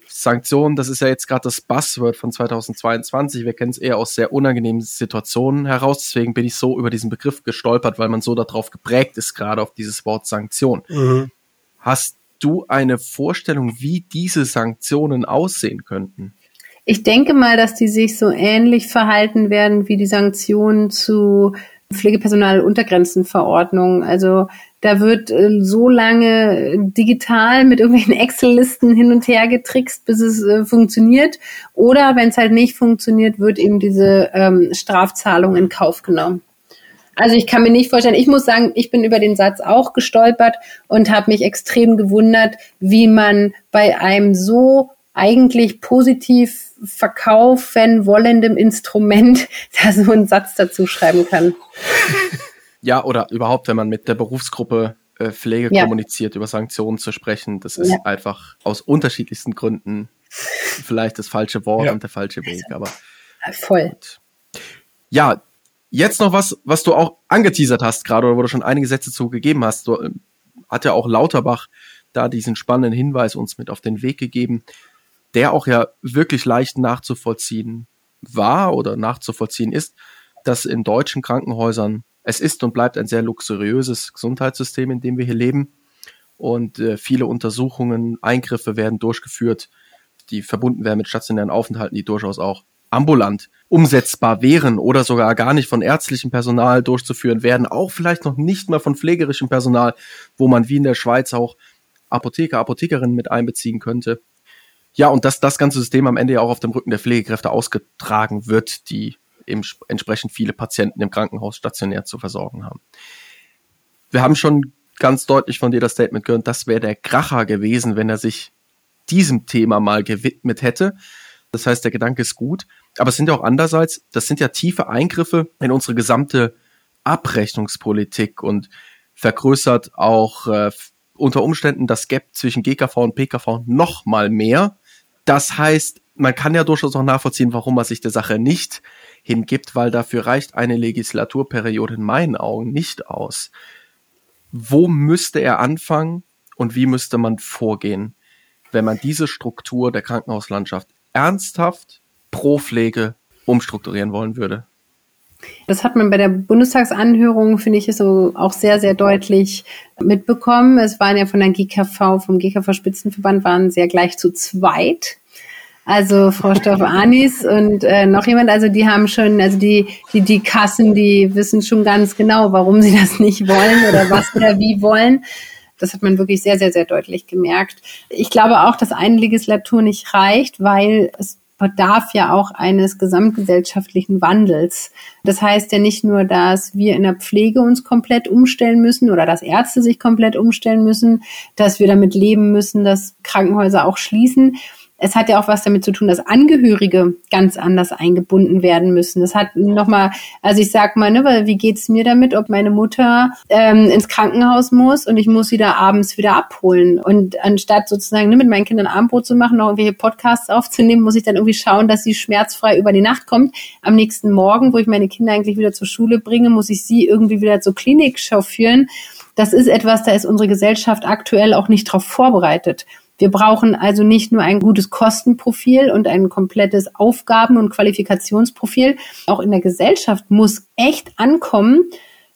Speaker 2: Sanktionen, das ist ja jetzt gerade das Buzzword von 2022. Wir kennen es eher aus sehr unangenehmen Situationen heraus. Deswegen bin ich so über diesen Begriff gestolpert, weil man so darauf geprägt ist, gerade auf dieses Wort Sanktion. Mhm. Hast du eine Vorstellung, wie diese Sanktionen aussehen könnten?
Speaker 4: Ich denke mal, dass die sich so ähnlich verhalten werden wie die Sanktionen zu Pflegepersonaluntergrenzenverordnung. Also da wird äh, so lange digital mit irgendwelchen Excel-Listen hin und her getrickst, bis es äh, funktioniert. Oder wenn es halt nicht funktioniert, wird eben diese ähm, Strafzahlung in Kauf genommen. Also ich kann mir nicht vorstellen, ich muss sagen, ich bin über den Satz auch gestolpert und habe mich extrem gewundert, wie man bei einem so eigentlich positiv verkaufen wollendem Instrument da so einen Satz dazu schreiben kann.
Speaker 2: Ja, oder überhaupt, wenn man mit der Berufsgruppe äh, Pflege ja. kommuniziert, über Sanktionen zu sprechen, das ist ja. einfach aus unterschiedlichsten Gründen vielleicht das falsche Wort ja. und der falsche Weg, aber
Speaker 4: voll. Gut.
Speaker 2: Ja, Jetzt noch was, was du auch angeteasert hast gerade oder wo du schon einige Sätze zu gegeben hast. Du, äh, hat ja auch Lauterbach da diesen spannenden Hinweis uns mit auf den Weg gegeben, der auch ja wirklich leicht nachzuvollziehen war oder nachzuvollziehen ist, dass in deutschen Krankenhäusern es ist und bleibt ein sehr luxuriöses Gesundheitssystem, in dem wir hier leben. Und äh, viele Untersuchungen, Eingriffe werden durchgeführt, die verbunden werden mit stationären Aufenthalten, die durchaus auch ambulant umsetzbar wären oder sogar gar nicht von ärztlichem Personal durchzuführen werden, auch vielleicht noch nicht mal von pflegerischem Personal, wo man wie in der Schweiz auch Apotheker, Apothekerinnen mit einbeziehen könnte. Ja, und dass das ganze System am Ende ja auch auf dem Rücken der Pflegekräfte ausgetragen wird, die eben entsprechend viele Patienten im Krankenhaus stationär zu versorgen haben. Wir haben schon ganz deutlich von dir das Statement gehört, das wäre der Kracher gewesen, wenn er sich diesem Thema mal gewidmet hätte. Das heißt, der Gedanke ist gut. Aber es sind ja auch andererseits, das sind ja tiefe Eingriffe in unsere gesamte Abrechnungspolitik und vergrößert auch äh, unter Umständen das Gap zwischen GKV und PKV noch mal mehr. Das heißt, man kann ja durchaus auch nachvollziehen, warum man sich der Sache nicht hingibt, weil dafür reicht eine Legislaturperiode in meinen Augen nicht aus. Wo müsste er anfangen und wie müsste man vorgehen, wenn man diese Struktur der Krankenhauslandschaft ernsthaft pro Pflege umstrukturieren wollen würde?
Speaker 4: Das hat man bei der Bundestagsanhörung, finde ich, so auch sehr, sehr deutlich mitbekommen. Es waren ja von der GKV, vom GKV Spitzenverband waren sehr gleich zu zweit. Also Frau Stoff-Anis und äh, noch jemand, also die haben schon, also die, die, die Kassen, die wissen schon ganz genau, warum sie das nicht wollen oder was oder wie wollen. Das hat man wirklich sehr, sehr, sehr deutlich gemerkt. Ich glaube auch, dass eine Legislatur nicht reicht, weil es bedarf ja auch eines gesamtgesellschaftlichen Wandels. Das heißt ja nicht nur, dass wir in der Pflege uns komplett umstellen müssen oder dass Ärzte sich komplett umstellen müssen, dass wir damit leben müssen, dass Krankenhäuser auch schließen, es hat ja auch was damit zu tun, dass Angehörige ganz anders eingebunden werden müssen. Das hat nochmal, also ich sag mal, ne, wie geht's mir damit, ob meine Mutter ähm, ins Krankenhaus muss und ich muss sie da abends wieder abholen. Und anstatt sozusagen ne, mit meinen Kindern Abendbrot zu machen, noch irgendwelche Podcasts aufzunehmen, muss ich dann irgendwie schauen, dass sie schmerzfrei über die Nacht kommt. Am nächsten Morgen, wo ich meine Kinder eigentlich wieder zur Schule bringe, muss ich sie irgendwie wieder zur Klinik chauffieren. Das ist etwas, da ist unsere Gesellschaft aktuell auch nicht darauf vorbereitet. Wir brauchen also nicht nur ein gutes Kostenprofil und ein komplettes Aufgaben- und Qualifikationsprofil. Auch in der Gesellschaft muss echt ankommen,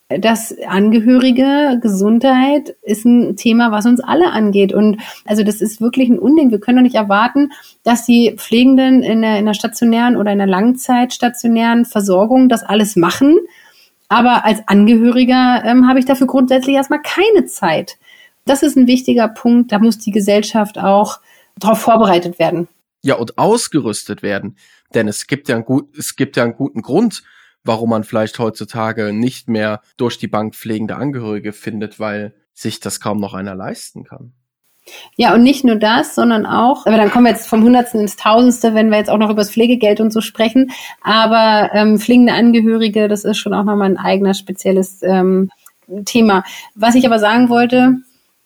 Speaker 4: dass Angehörige, Gesundheit ist ein Thema, was uns alle angeht. Und also das ist wirklich ein Unding. Wir können doch nicht erwarten, dass die Pflegenden in der, in der stationären oder in der langzeitstationären Versorgung das alles machen. Aber als Angehöriger ähm, habe ich dafür grundsätzlich erstmal keine Zeit. Das ist ein wichtiger Punkt. Da muss die Gesellschaft auch darauf vorbereitet werden.
Speaker 2: Ja, und ausgerüstet werden. Denn es gibt ja einen, gut, es gibt ja einen guten Grund, warum man vielleicht heutzutage nicht mehr durch die Bank pflegende Angehörige findet, weil sich das kaum noch einer leisten kann.
Speaker 4: Ja, und nicht nur das, sondern auch, aber dann kommen wir jetzt vom Hundertsten ins Tausendste, wenn wir jetzt auch noch über das Pflegegeld und so sprechen. Aber ähm, pflegende Angehörige, das ist schon auch nochmal ein eigener spezielles ähm, Thema. Was ich aber sagen wollte,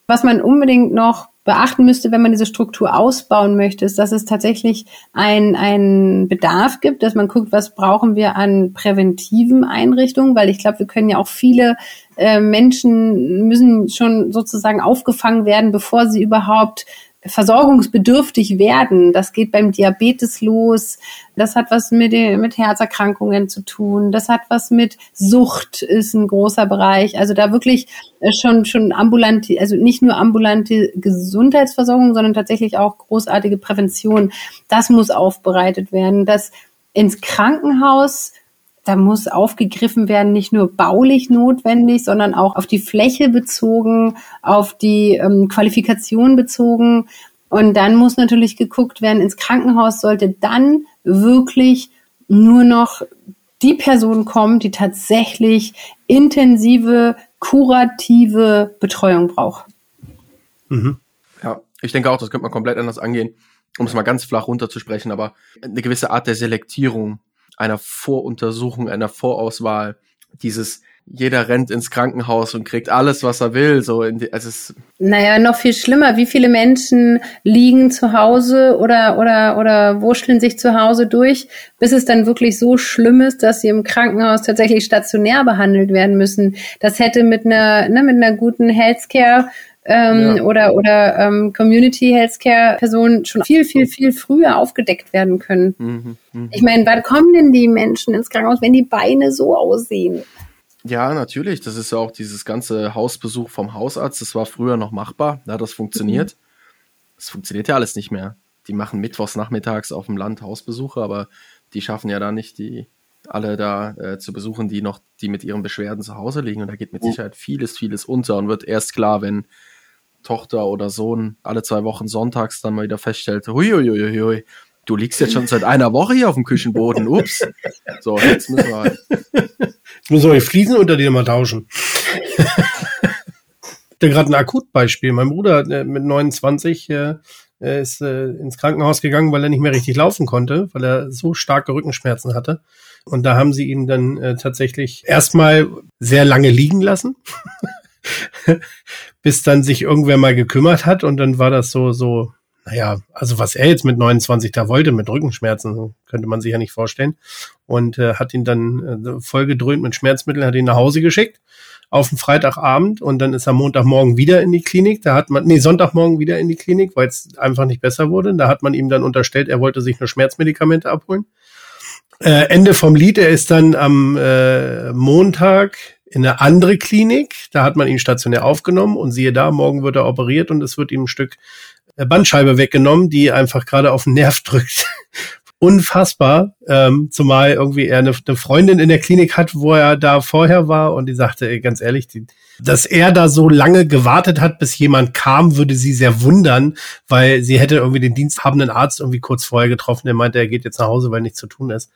Speaker 4: was man unbedingt noch beachten müsste, wenn man diese Struktur ausbauen möchte, ist, dass es tatsächlich ein, ein Bedarf gibt, dass man guckt, was brauchen wir an präventiven Einrichtungen, weil ich glaube, wir können ja auch viele äh, Menschen müssen schon sozusagen aufgefangen werden, bevor sie überhaupt versorgungsbedürftig werden. Das geht beim Diabetes los. Das hat was mit, mit Herzerkrankungen zu tun. Das hat was mit Sucht, ist ein großer Bereich. Also da wirklich äh, schon, schon ambulante, also nicht nur ambulante Gesundheitsversorgung, sondern tatsächlich auch großartige Prävention. Das muss aufbereitet werden. Das ins Krankenhaus da muss aufgegriffen werden, nicht nur baulich notwendig, sondern auch auf die Fläche bezogen, auf die ähm, Qualifikation bezogen. Und dann muss natürlich geguckt werden, ins Krankenhaus sollte dann wirklich nur noch die Person kommen, die tatsächlich intensive, kurative Betreuung braucht.
Speaker 2: Mhm. Ja, ich denke auch, das könnte man komplett anders angehen, um es mal ganz flach runterzusprechen, aber eine gewisse Art der Selektierung einer Voruntersuchung, einer Vorauswahl, dieses jeder rennt ins Krankenhaus und kriegt alles, was er will. So in die, es
Speaker 4: naja, noch viel schlimmer. Wie viele Menschen liegen zu Hause oder, oder, oder wurschteln sich zu Hause durch, bis es dann wirklich so schlimm ist, dass sie im Krankenhaus tatsächlich stationär behandelt werden müssen. Das hätte mit einer, ne, mit einer guten Healthcare ähm, ja. oder, oder ähm, Community Healthcare Personen schon viel, viel, viel früher aufgedeckt werden können. Mhm, mh. Ich meine, wann kommen denn die Menschen ins Krankenhaus, wenn die Beine so aussehen?
Speaker 2: Ja, natürlich. Das ist ja auch dieses ganze Hausbesuch vom Hausarzt. Das war früher noch machbar. Da hat das funktioniert. Mhm. Das funktioniert ja alles nicht mehr. Die machen mittwochs nachmittags auf dem Land Hausbesuche, aber die schaffen ja da nicht die alle da äh, zu besuchen, die noch, die mit ihren Beschwerden zu Hause liegen. Und da geht mit Sicherheit vieles, vieles unter und wird erst klar, wenn Tochter oder Sohn alle zwei Wochen sonntags dann mal wieder feststellt, huiuiuiui, du liegst jetzt schon seit einer Woche hier auf dem Küchenboden, ups. So, jetzt müssen wir halt.
Speaker 3: Jetzt müssen wir die Fliesen unter dir mal tauschen. da gerade ein Akutbeispiel. Mein Bruder äh, mit 29 äh, ist äh, ins Krankenhaus gegangen, weil er nicht mehr richtig laufen konnte, weil er so starke Rückenschmerzen hatte. Und da haben sie ihn dann äh, tatsächlich erstmal sehr lange liegen lassen. bis dann sich irgendwer mal gekümmert hat und dann war das so, so naja, also was er jetzt mit 29 da wollte, mit Rückenschmerzen, könnte man sich ja nicht vorstellen. Und äh, hat ihn dann äh, vollgedröhnt mit Schmerzmitteln, hat ihn nach Hause geschickt auf den Freitagabend und dann ist er Montagmorgen wieder in die Klinik. Da hat man, nee, Sonntagmorgen wieder in die Klinik, weil es einfach nicht besser wurde. Da hat man ihm dann unterstellt, er wollte sich nur Schmerzmedikamente abholen. Äh, Ende vom Lied, er ist dann am äh, Montag in eine andere Klinik. Da hat man ihn stationär aufgenommen und siehe da, morgen wird er operiert und es wird ihm ein Stück äh, Bandscheibe weggenommen, die einfach gerade auf den Nerv drückt. Unfassbar, ähm, zumal irgendwie er eine, eine, Freundin in der Klinik hat, wo er da vorher war und die sagte, ganz ehrlich, die, dass er da so lange gewartet hat, bis jemand kam, würde sie sehr wundern, weil sie hätte irgendwie den diensthabenden Arzt irgendwie kurz vorher getroffen, der meinte, er geht jetzt nach Hause, weil nichts zu tun ist.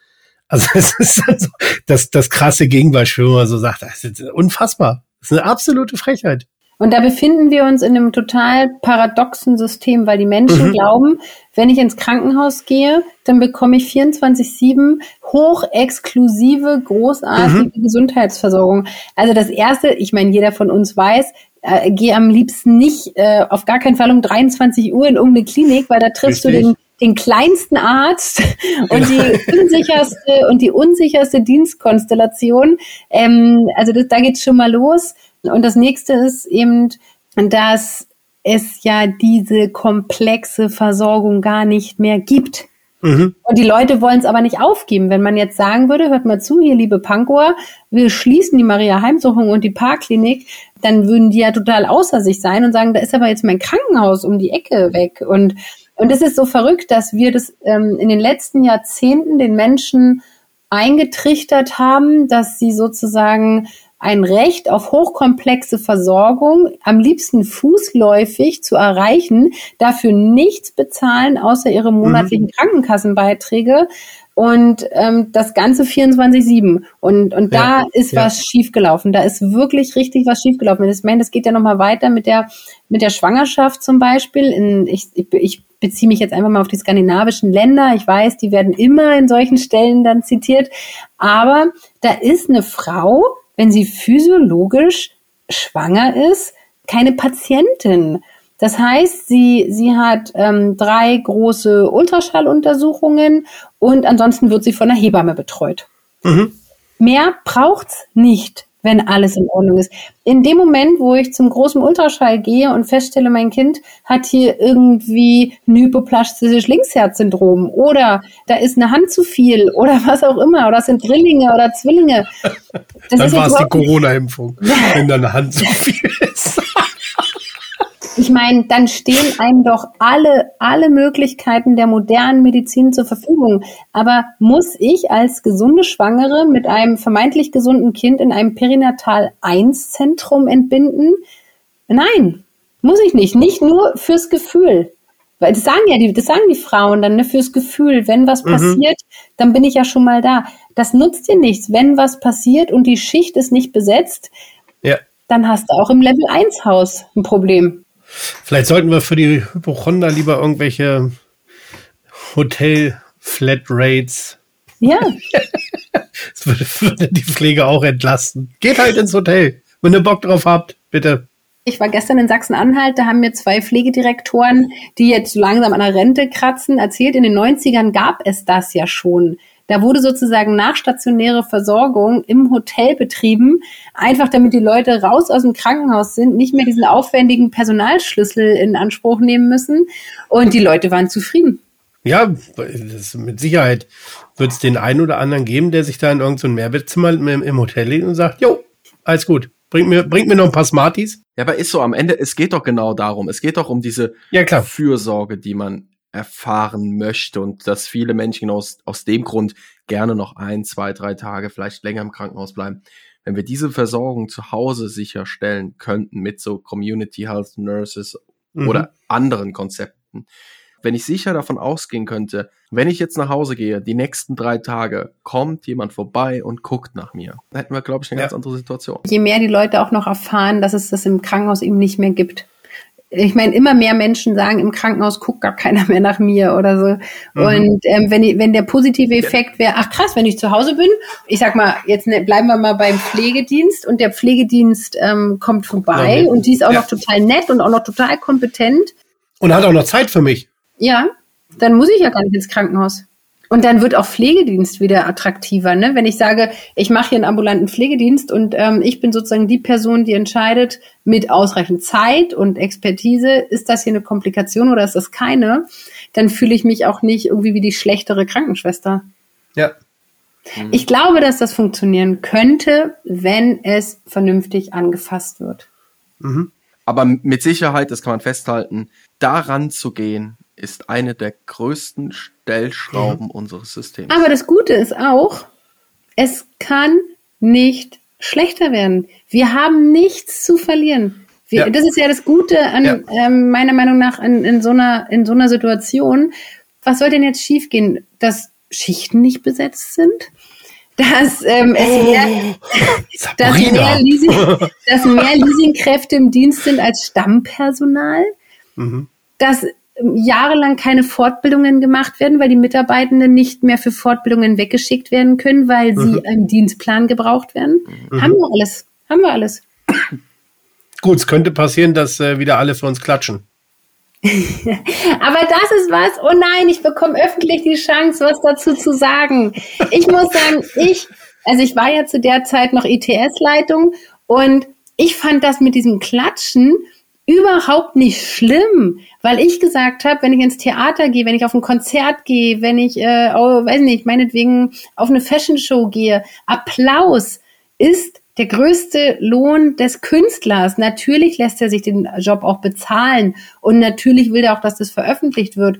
Speaker 3: Also es ist also das, das krasse Gegenbeispiel, wo man so sagt, das ist unfassbar. Das ist eine absolute Frechheit.
Speaker 4: Und da befinden wir uns in einem total paradoxen System, weil die Menschen mhm. glauben, wenn ich ins Krankenhaus gehe, dann bekomme ich 24-7 hochexklusive, großartige mhm. Gesundheitsversorgung. Also das Erste, ich meine, jeder von uns weiß, äh, geh am liebsten nicht äh, auf gar keinen Fall um 23 Uhr in irgendeine Klinik, weil da triffst Richtig. du den den kleinsten Arzt und die unsicherste und die unsicherste Dienstkonstellation. Ähm, also das, da geht's schon mal los. Und das nächste ist eben, dass es ja diese komplexe Versorgung gar nicht mehr gibt. Mhm. Und die Leute wollen es aber nicht aufgeben. Wenn man jetzt sagen würde, hört mal zu, hier liebe Pankower, wir schließen die Maria Heimsuchung und die Parkklinik, dann würden die ja total außer sich sein und sagen, da ist aber jetzt mein Krankenhaus um die Ecke weg. Und und es ist so verrückt, dass wir das ähm, in den letzten Jahrzehnten den Menschen eingetrichtert haben, dass sie sozusagen ein Recht auf hochkomplexe Versorgung am liebsten fußläufig zu erreichen, dafür nichts bezahlen außer ihre mhm. monatlichen mhm. Krankenkassenbeiträge und ähm, das Ganze 24-7. Und, und ja, da ist ja. was schiefgelaufen. Da ist wirklich richtig was schiefgelaufen. Ich meine, das geht ja nochmal weiter mit der, mit der Schwangerschaft zum Beispiel. In, ich, ich, ich beziehe mich jetzt einfach mal auf die skandinavischen Länder. Ich weiß, die werden immer in solchen Stellen dann zitiert. Aber da ist eine Frau, wenn sie physiologisch schwanger ist, keine Patientin. Das heißt, sie, sie hat ähm, drei große Ultraschalluntersuchungen und ansonsten wird sie von einer Hebamme betreut. Mhm. Mehr braucht's nicht, wenn alles in Ordnung ist. In dem Moment, wo ich zum großen Ultraschall gehe und feststelle, mein Kind hat hier irgendwie ein hypoplastisches Linksherzsyndrom oder da ist eine Hand zu viel oder was auch immer oder es sind Drillinge oder Zwillinge.
Speaker 3: Das Dann war es die Corona-Impfung, wenn da eine Hand zu viel ist.
Speaker 4: Ich meine, dann stehen einem doch alle, alle Möglichkeiten der modernen Medizin zur Verfügung. Aber muss ich als gesunde Schwangere mit einem vermeintlich gesunden Kind in einem Perinatal-1-Zentrum entbinden? Nein, muss ich nicht. Nicht nur fürs Gefühl. Weil das sagen ja die, das sagen die Frauen dann, ne, fürs Gefühl. Wenn was mhm. passiert, dann bin ich ja schon mal da. Das nutzt dir nichts. Wenn was passiert und die Schicht ist nicht besetzt, ja. dann hast du auch im Level 1 Haus ein Problem.
Speaker 3: Vielleicht sollten wir für die Hypochonder lieber irgendwelche Hotel-Flatrates.
Speaker 4: Ja.
Speaker 3: das würde, würde die Pflege auch entlasten. Geht halt ins Hotel, wenn ihr Bock drauf habt, bitte.
Speaker 4: Ich war gestern in Sachsen-Anhalt, da haben mir zwei Pflegedirektoren, die jetzt langsam an der Rente kratzen, erzählt, in den 90ern gab es das ja schon. Da wurde sozusagen nachstationäre Versorgung im Hotel betrieben, einfach damit die Leute raus aus dem Krankenhaus sind, nicht mehr diesen aufwendigen Personalschlüssel in Anspruch nehmen müssen. Und die Leute waren zufrieden.
Speaker 3: Ja, mit Sicherheit wird es den einen oder anderen geben, der sich da in irgendein so Mehrbettzimmer im Hotel legt und sagt, jo, alles gut. Bringt mir, bringt mir noch ein paar Smarties.
Speaker 2: Ja, aber ist so, am Ende, es geht doch genau darum. Es geht doch um diese
Speaker 3: ja, klar.
Speaker 2: Fürsorge, die man erfahren möchte und dass viele Menschen aus, aus dem Grund gerne noch ein, zwei, drei Tage, vielleicht länger im Krankenhaus bleiben. Wenn wir diese Versorgung zu Hause sicherstellen könnten mit so Community Health Nurses mhm. oder anderen Konzepten, wenn ich sicher davon ausgehen könnte, wenn ich jetzt nach Hause gehe, die nächsten drei Tage, kommt jemand vorbei und guckt nach mir, dann hätten wir, glaube ich, eine ja. ganz andere Situation.
Speaker 4: Je mehr die Leute auch noch erfahren, dass es das im Krankenhaus eben nicht mehr gibt ich meine, immer mehr Menschen sagen, im Krankenhaus guckt gar keiner mehr nach mir oder so. Mhm. Und ähm, wenn, wenn der positive Effekt wäre, ach krass, wenn ich zu Hause bin, ich sag mal, jetzt ne, bleiben wir mal beim Pflegedienst und der Pflegedienst ähm, kommt vorbei ja, und die ist auch ja. noch total nett und auch noch total kompetent.
Speaker 3: Und hat auch noch Zeit für mich.
Speaker 4: Ja, dann muss ich ja gar nicht ins Krankenhaus. Und dann wird auch Pflegedienst wieder attraktiver, ne? Wenn ich sage, ich mache hier einen ambulanten Pflegedienst und ähm, ich bin sozusagen die Person, die entscheidet mit ausreichend Zeit und Expertise, ist das hier eine Komplikation oder ist das keine, dann fühle ich mich auch nicht irgendwie wie die schlechtere Krankenschwester.
Speaker 3: Ja.
Speaker 4: Ich glaube, dass das funktionieren könnte, wenn es vernünftig angefasst wird.
Speaker 3: Mhm.
Speaker 2: Aber mit Sicherheit, das kann man festhalten, daran zu gehen, ist eine der größten Stellschrauben unseres Systems.
Speaker 4: Aber das Gute ist auch, es kann nicht schlechter werden. Wir haben nichts zu verlieren. Wir,
Speaker 3: Ja.
Speaker 4: Das ist ja das Gute an
Speaker 3: Ja.
Speaker 4: ähm, meiner Meinung nach in, in so einer in so einer Situation. Was soll denn jetzt schiefgehen? Dass Schichten nicht besetzt sind? Dass ähm, es mehr, dass mehr. Leasing, dass mehr Leasingkräfte im Dienst sind als Stammpersonal?
Speaker 3: Mhm.
Speaker 4: dass jahrelang keine Fortbildungen gemacht werden, weil die Mitarbeitenden nicht mehr für Fortbildungen weggeschickt werden können, weil sie im Dienstplan gebraucht werden. Haben wir alles. Haben wir alles.
Speaker 3: Gut, es könnte passieren, dass äh, wieder alle für uns klatschen.
Speaker 4: Aber das ist was, oh nein, ich bekomme öffentlich die Chance, was dazu zu sagen. Ich muss sagen, ich, also ich war ja zu der Zeit noch ITS-Leitung und ich fand das mit diesem Klatschen überhaupt nicht schlimm, weil ich gesagt habe, wenn ich ins Theater gehe, wenn ich auf ein Konzert gehe, wenn ich, äh, oh, weiß nicht, meinetwegen auf eine Fashion-Show gehe, Applaus ist der größte Lohn des Künstlers. Natürlich lässt er sich den Job auch bezahlen und natürlich will er auch, dass das veröffentlicht wird.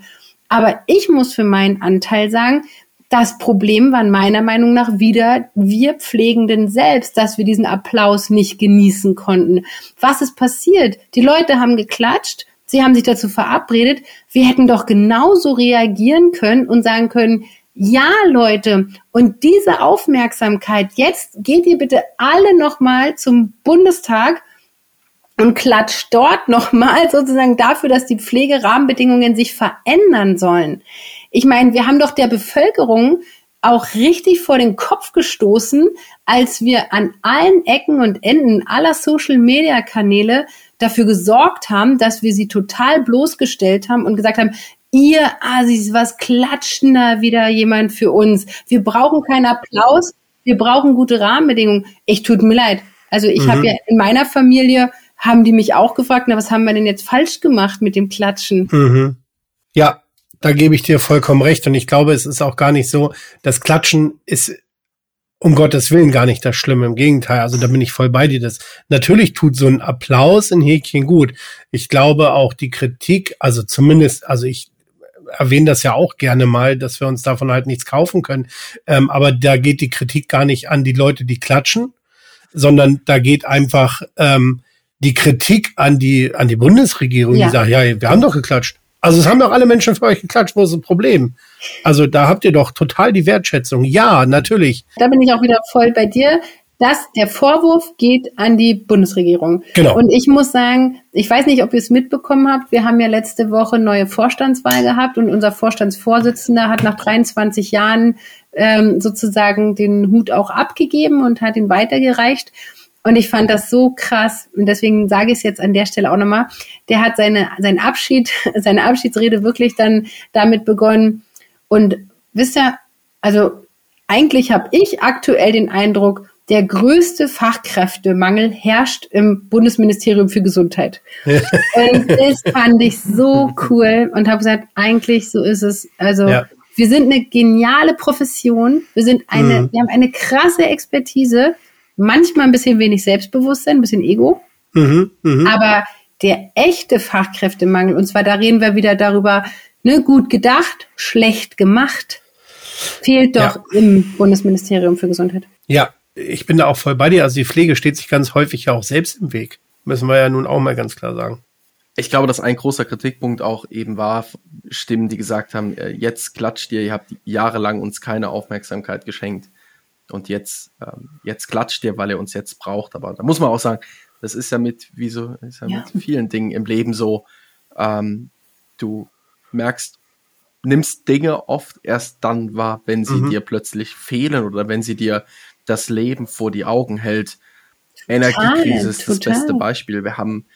Speaker 4: Aber ich muss für meinen Anteil sagen, das Problem waren meiner Meinung nach wieder wir Pflegenden selbst, dass wir diesen Applaus nicht genießen konnten. Was ist passiert? Die Leute haben geklatscht, sie haben sich dazu verabredet. Wir hätten doch genauso reagieren können und sagen können, ja, Leute, und diese Aufmerksamkeit, jetzt geht ihr bitte alle nochmal zum Bundestag und klatscht dort nochmal sozusagen dafür, dass die Pflegerahmenbedingungen sich verändern sollen. Ich meine, wir haben doch der Bevölkerung auch richtig vor den Kopf gestoßen, als wir an allen Ecken und Enden aller Social-Media-Kanäle dafür gesorgt haben, dass wir sie total bloßgestellt haben und gesagt haben, ihr Asis, was klatscht denn da wieder jemand für uns? Wir brauchen keinen Applaus, wir brauchen gute Rahmenbedingungen. Ich tut mir leid. Also ich habe ja in meiner Familie haben die mich auch gefragt, na, was haben wir denn jetzt falsch gemacht mit dem Klatschen?
Speaker 3: Mhm. Ja, da gebe ich dir vollkommen recht. Und ich glaube, es ist auch gar nicht so, das Klatschen ist um Gottes Willen gar nicht das Schlimme. Im Gegenteil, also da bin ich voll bei dir. Das natürlich tut so ein Applaus in Häkchen gut. Ich glaube auch die Kritik, also zumindest, also ich erwähne das ja auch gerne mal, dass wir uns davon halt nichts kaufen können. Ähm, aber da geht die Kritik gar nicht an die Leute, die klatschen, sondern da geht einfach ähm, die Kritik an die an die Bundesregierung,
Speaker 4: Ja.
Speaker 3: die sagt, ja, wir haben doch geklatscht. Also es haben doch alle Menschen für euch geklatscht, wo ist das Problem? Also da habt ihr doch total die Wertschätzung. Ja, natürlich.
Speaker 4: Da bin ich auch wieder voll bei dir. dass der Vorwurf geht an die Bundesregierung.
Speaker 3: Genau.
Speaker 4: Und ich muss sagen, ich weiß nicht, ob ihr es mitbekommen habt. Wir haben ja letzte Woche neue Vorstandswahl gehabt und unser Vorstandsvorsitzender hat nach 23 Jahren ähm, sozusagen den Hut auch abgegeben und hat ihn weitergereicht. Und ich fand das so krass und deswegen sage ich es jetzt an der Stelle auch nochmal. Der hat seine, seinen Abschied, seine Abschiedsrede wirklich dann damit begonnen. Und wisst ihr, also eigentlich habe ich aktuell den Eindruck, der größte Fachkräftemangel herrscht im Bundesministerium für Gesundheit. und das fand ich so cool und habe gesagt, eigentlich so ist es. Also
Speaker 3: Ja.
Speaker 4: wir sind eine geniale Profession, wir sind eine,
Speaker 3: Mhm.
Speaker 4: wir haben eine krasse Expertise, manchmal ein bisschen wenig Selbstbewusstsein, ein bisschen Ego,
Speaker 3: Mhm, mhm.
Speaker 4: aber der echte Fachkräftemangel, und zwar da reden wir wieder darüber, ne, gut gedacht, schlecht gemacht, fehlt doch im Bundesministerium für Gesundheit.
Speaker 3: Ja, ich bin da auch voll bei dir. Also die Pflege steht sich ganz häufig ja auch selbst im Weg. Müssen wir ja nun auch mal ganz klar sagen.
Speaker 2: Ich glaube, dass ein großer Kritikpunkt auch eben war, Stimmen, die gesagt haben, äh, jetzt klatscht ihr, ihr habt jahrelang uns keine Aufmerksamkeit geschenkt. Und jetzt, ähm, jetzt klatscht ihr, weil ihr uns jetzt braucht. Aber da muss man auch sagen, das ist ja mit, wie so, ist ja,
Speaker 4: Ja.
Speaker 2: mit vielen Dingen im Leben so. Ähm, du merkst, nimmst Dinge oft erst dann wahr, wenn sie
Speaker 3: Mhm.
Speaker 2: dir plötzlich fehlen oder wenn sie dir das Leben vor die Augen hält. Energiekrise ist das beste Beispiel. Wir haben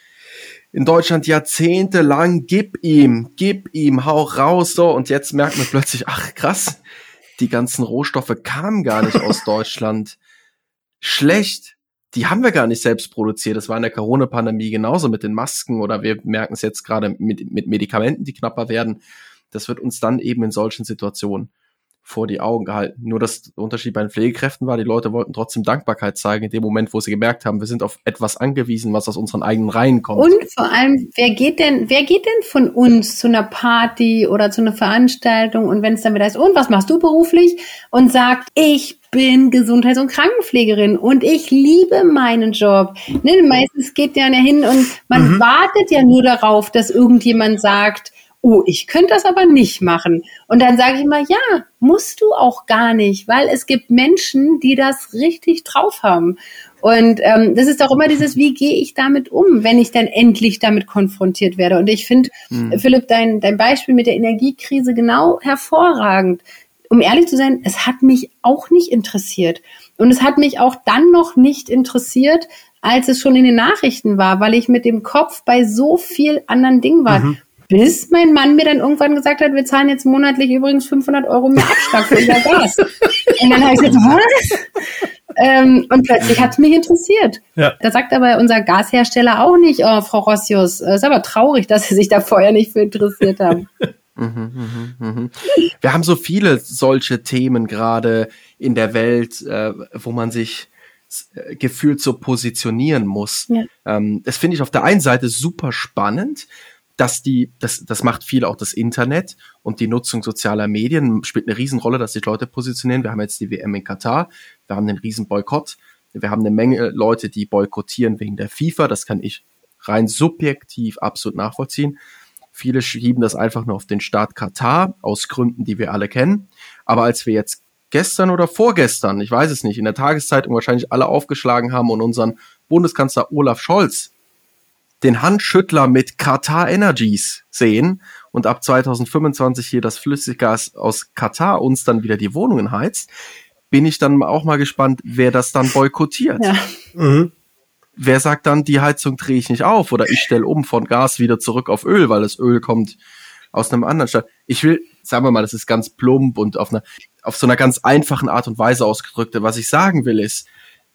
Speaker 2: in Deutschland jahrzehntelang, gib ihm, gib ihm, hau raus, so. Und jetzt merkt man plötzlich, ach krass, die ganzen Rohstoffe kamen gar nicht aus Deutschland. Schlecht. Die haben wir gar nicht selbst produziert. Das war in der Corona-Pandemie genauso mit den Masken oder wir merken es jetzt gerade mit, mit Medikamenten, die knapper werden. Das wird uns dann eben in solchen Situationen vor die Augen gehalten. Nur das Unterschied bei den Pflegekräften war, die Leute wollten trotzdem Dankbarkeit zeigen in dem Moment, wo sie gemerkt haben, wir sind auf etwas angewiesen, was aus unseren eigenen Reihen kommt.
Speaker 4: Und vor allem, wer geht denn, wer geht denn von uns zu einer Party oder zu einer Veranstaltung und wenn es dann wieder ist, und was machst du beruflich? Und sagt, ich bin Gesundheits- und Krankenpflegerin und ich liebe meinen Job. Ne, meistens geht der ja hin und man mhm. wartet ja nur darauf, dass irgendjemand sagt, oh, ich könnte das aber nicht machen. Und dann sage ich mal, ja, musst du auch gar nicht, weil es gibt Menschen, die das richtig drauf haben. Und ähm, das ist auch immer dieses, wie gehe ich damit um, wenn ich dann endlich damit konfrontiert werde. Und ich finde, mhm. Philipp, dein, dein Beispiel mit der Energiekrise genau hervorragend. Um ehrlich zu sein, es hat mich auch nicht interessiert. Und es hat mich auch dann noch nicht interessiert, als es schon in den Nachrichten war, weil ich mit dem Kopf bei so viel anderen Dingen war. Mhm bis mein Mann mir dann irgendwann gesagt hat, wir zahlen jetzt monatlich übrigens 500 Euro mehr Abschlag für unser Gas. Und dann habe ich gesagt, was? Ähm, und plötzlich hat es mich interessiert. Ja. Da sagt aber unser Gashersteller auch nicht, oh, Frau Rossius, ist aber traurig, dass Sie sich da vorher nicht für interessiert haben.
Speaker 2: Mhm, mhm, mhm, wir haben so viele solche Themen gerade in der Welt, äh, wo man sich äh, gefühlt so positionieren muss. Ja. Ähm, das finde ich auf der einen Seite super spannend, dass die, das, das macht viel auch das Internet und die Nutzung sozialer Medien spielt eine Riesenrolle, dass sich Leute positionieren. Wir haben jetzt die WM in Katar, wir haben den Riesenboykott, wir haben eine Menge Leute, die boykottieren wegen der FIFA, das kann ich rein subjektiv absolut nachvollziehen. Viele schieben das einfach nur auf den Staat Katar aus Gründen, die wir alle kennen. Aber als wir jetzt gestern oder vorgestern, ich weiß es nicht, in der Tageszeitung wahrscheinlich alle aufgeschlagen haben und unseren Bundeskanzler Olaf Scholz den Handschüttler mit Qatar Energies sehen und ab 2025 hier das Flüssiggas aus Katar uns dann wieder die Wohnungen heizt, bin ich dann auch mal gespannt, wer das dann boykottiert. Ja. Mhm. Wer sagt dann, die Heizung drehe ich nicht auf oder ich stelle um von Gas wieder zurück auf Öl, weil das Öl kommt aus einem anderen Stadt. Ich will, sagen wir mal, das ist ganz plump und auf einer, auf so einer ganz einfachen Art und Weise ausgedrückt. Was ich sagen will ist,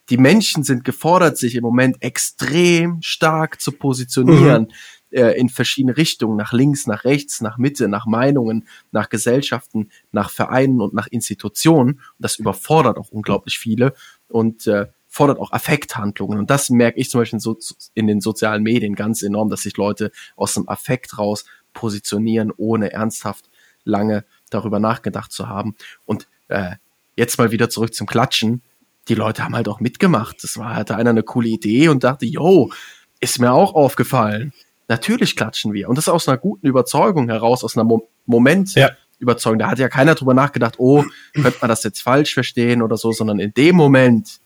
Speaker 2: die Menschen sind gefordert, sich im Moment extrem stark zu positionieren mhm. äh, in verschiedene Richtungen, nach links, nach rechts, nach Mitte, nach Meinungen, nach Gesellschaften, nach Vereinen und nach Institutionen. Und das überfordert auch unglaublich viele und äh, fordert auch Affekthandlungen. Und das merke ich zum Beispiel in, so, in den sozialen Medien ganz enorm, dass sich Leute aus dem Affekt raus positionieren, ohne ernsthaft lange darüber nachgedacht zu haben. Und äh, jetzt mal wieder zurück zum Klatschen die Leute haben halt auch mitgemacht. Das war, hatte einer eine coole Idee und dachte, yo, ist mir auch aufgefallen. Natürlich klatschen wir. Und das aus einer guten Überzeugung heraus, aus einer Mo Moment. Ja. Überzeugung. Da hat ja keiner drüber nachgedacht, oh, könnte man das jetzt falsch verstehen oder so, sondern in dem Moment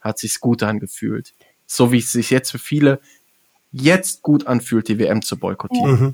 Speaker 2: hat sich's gut angefühlt. So wie es sich jetzt für viele jetzt gut anfühlt, die WM zu boykottieren. Mhm.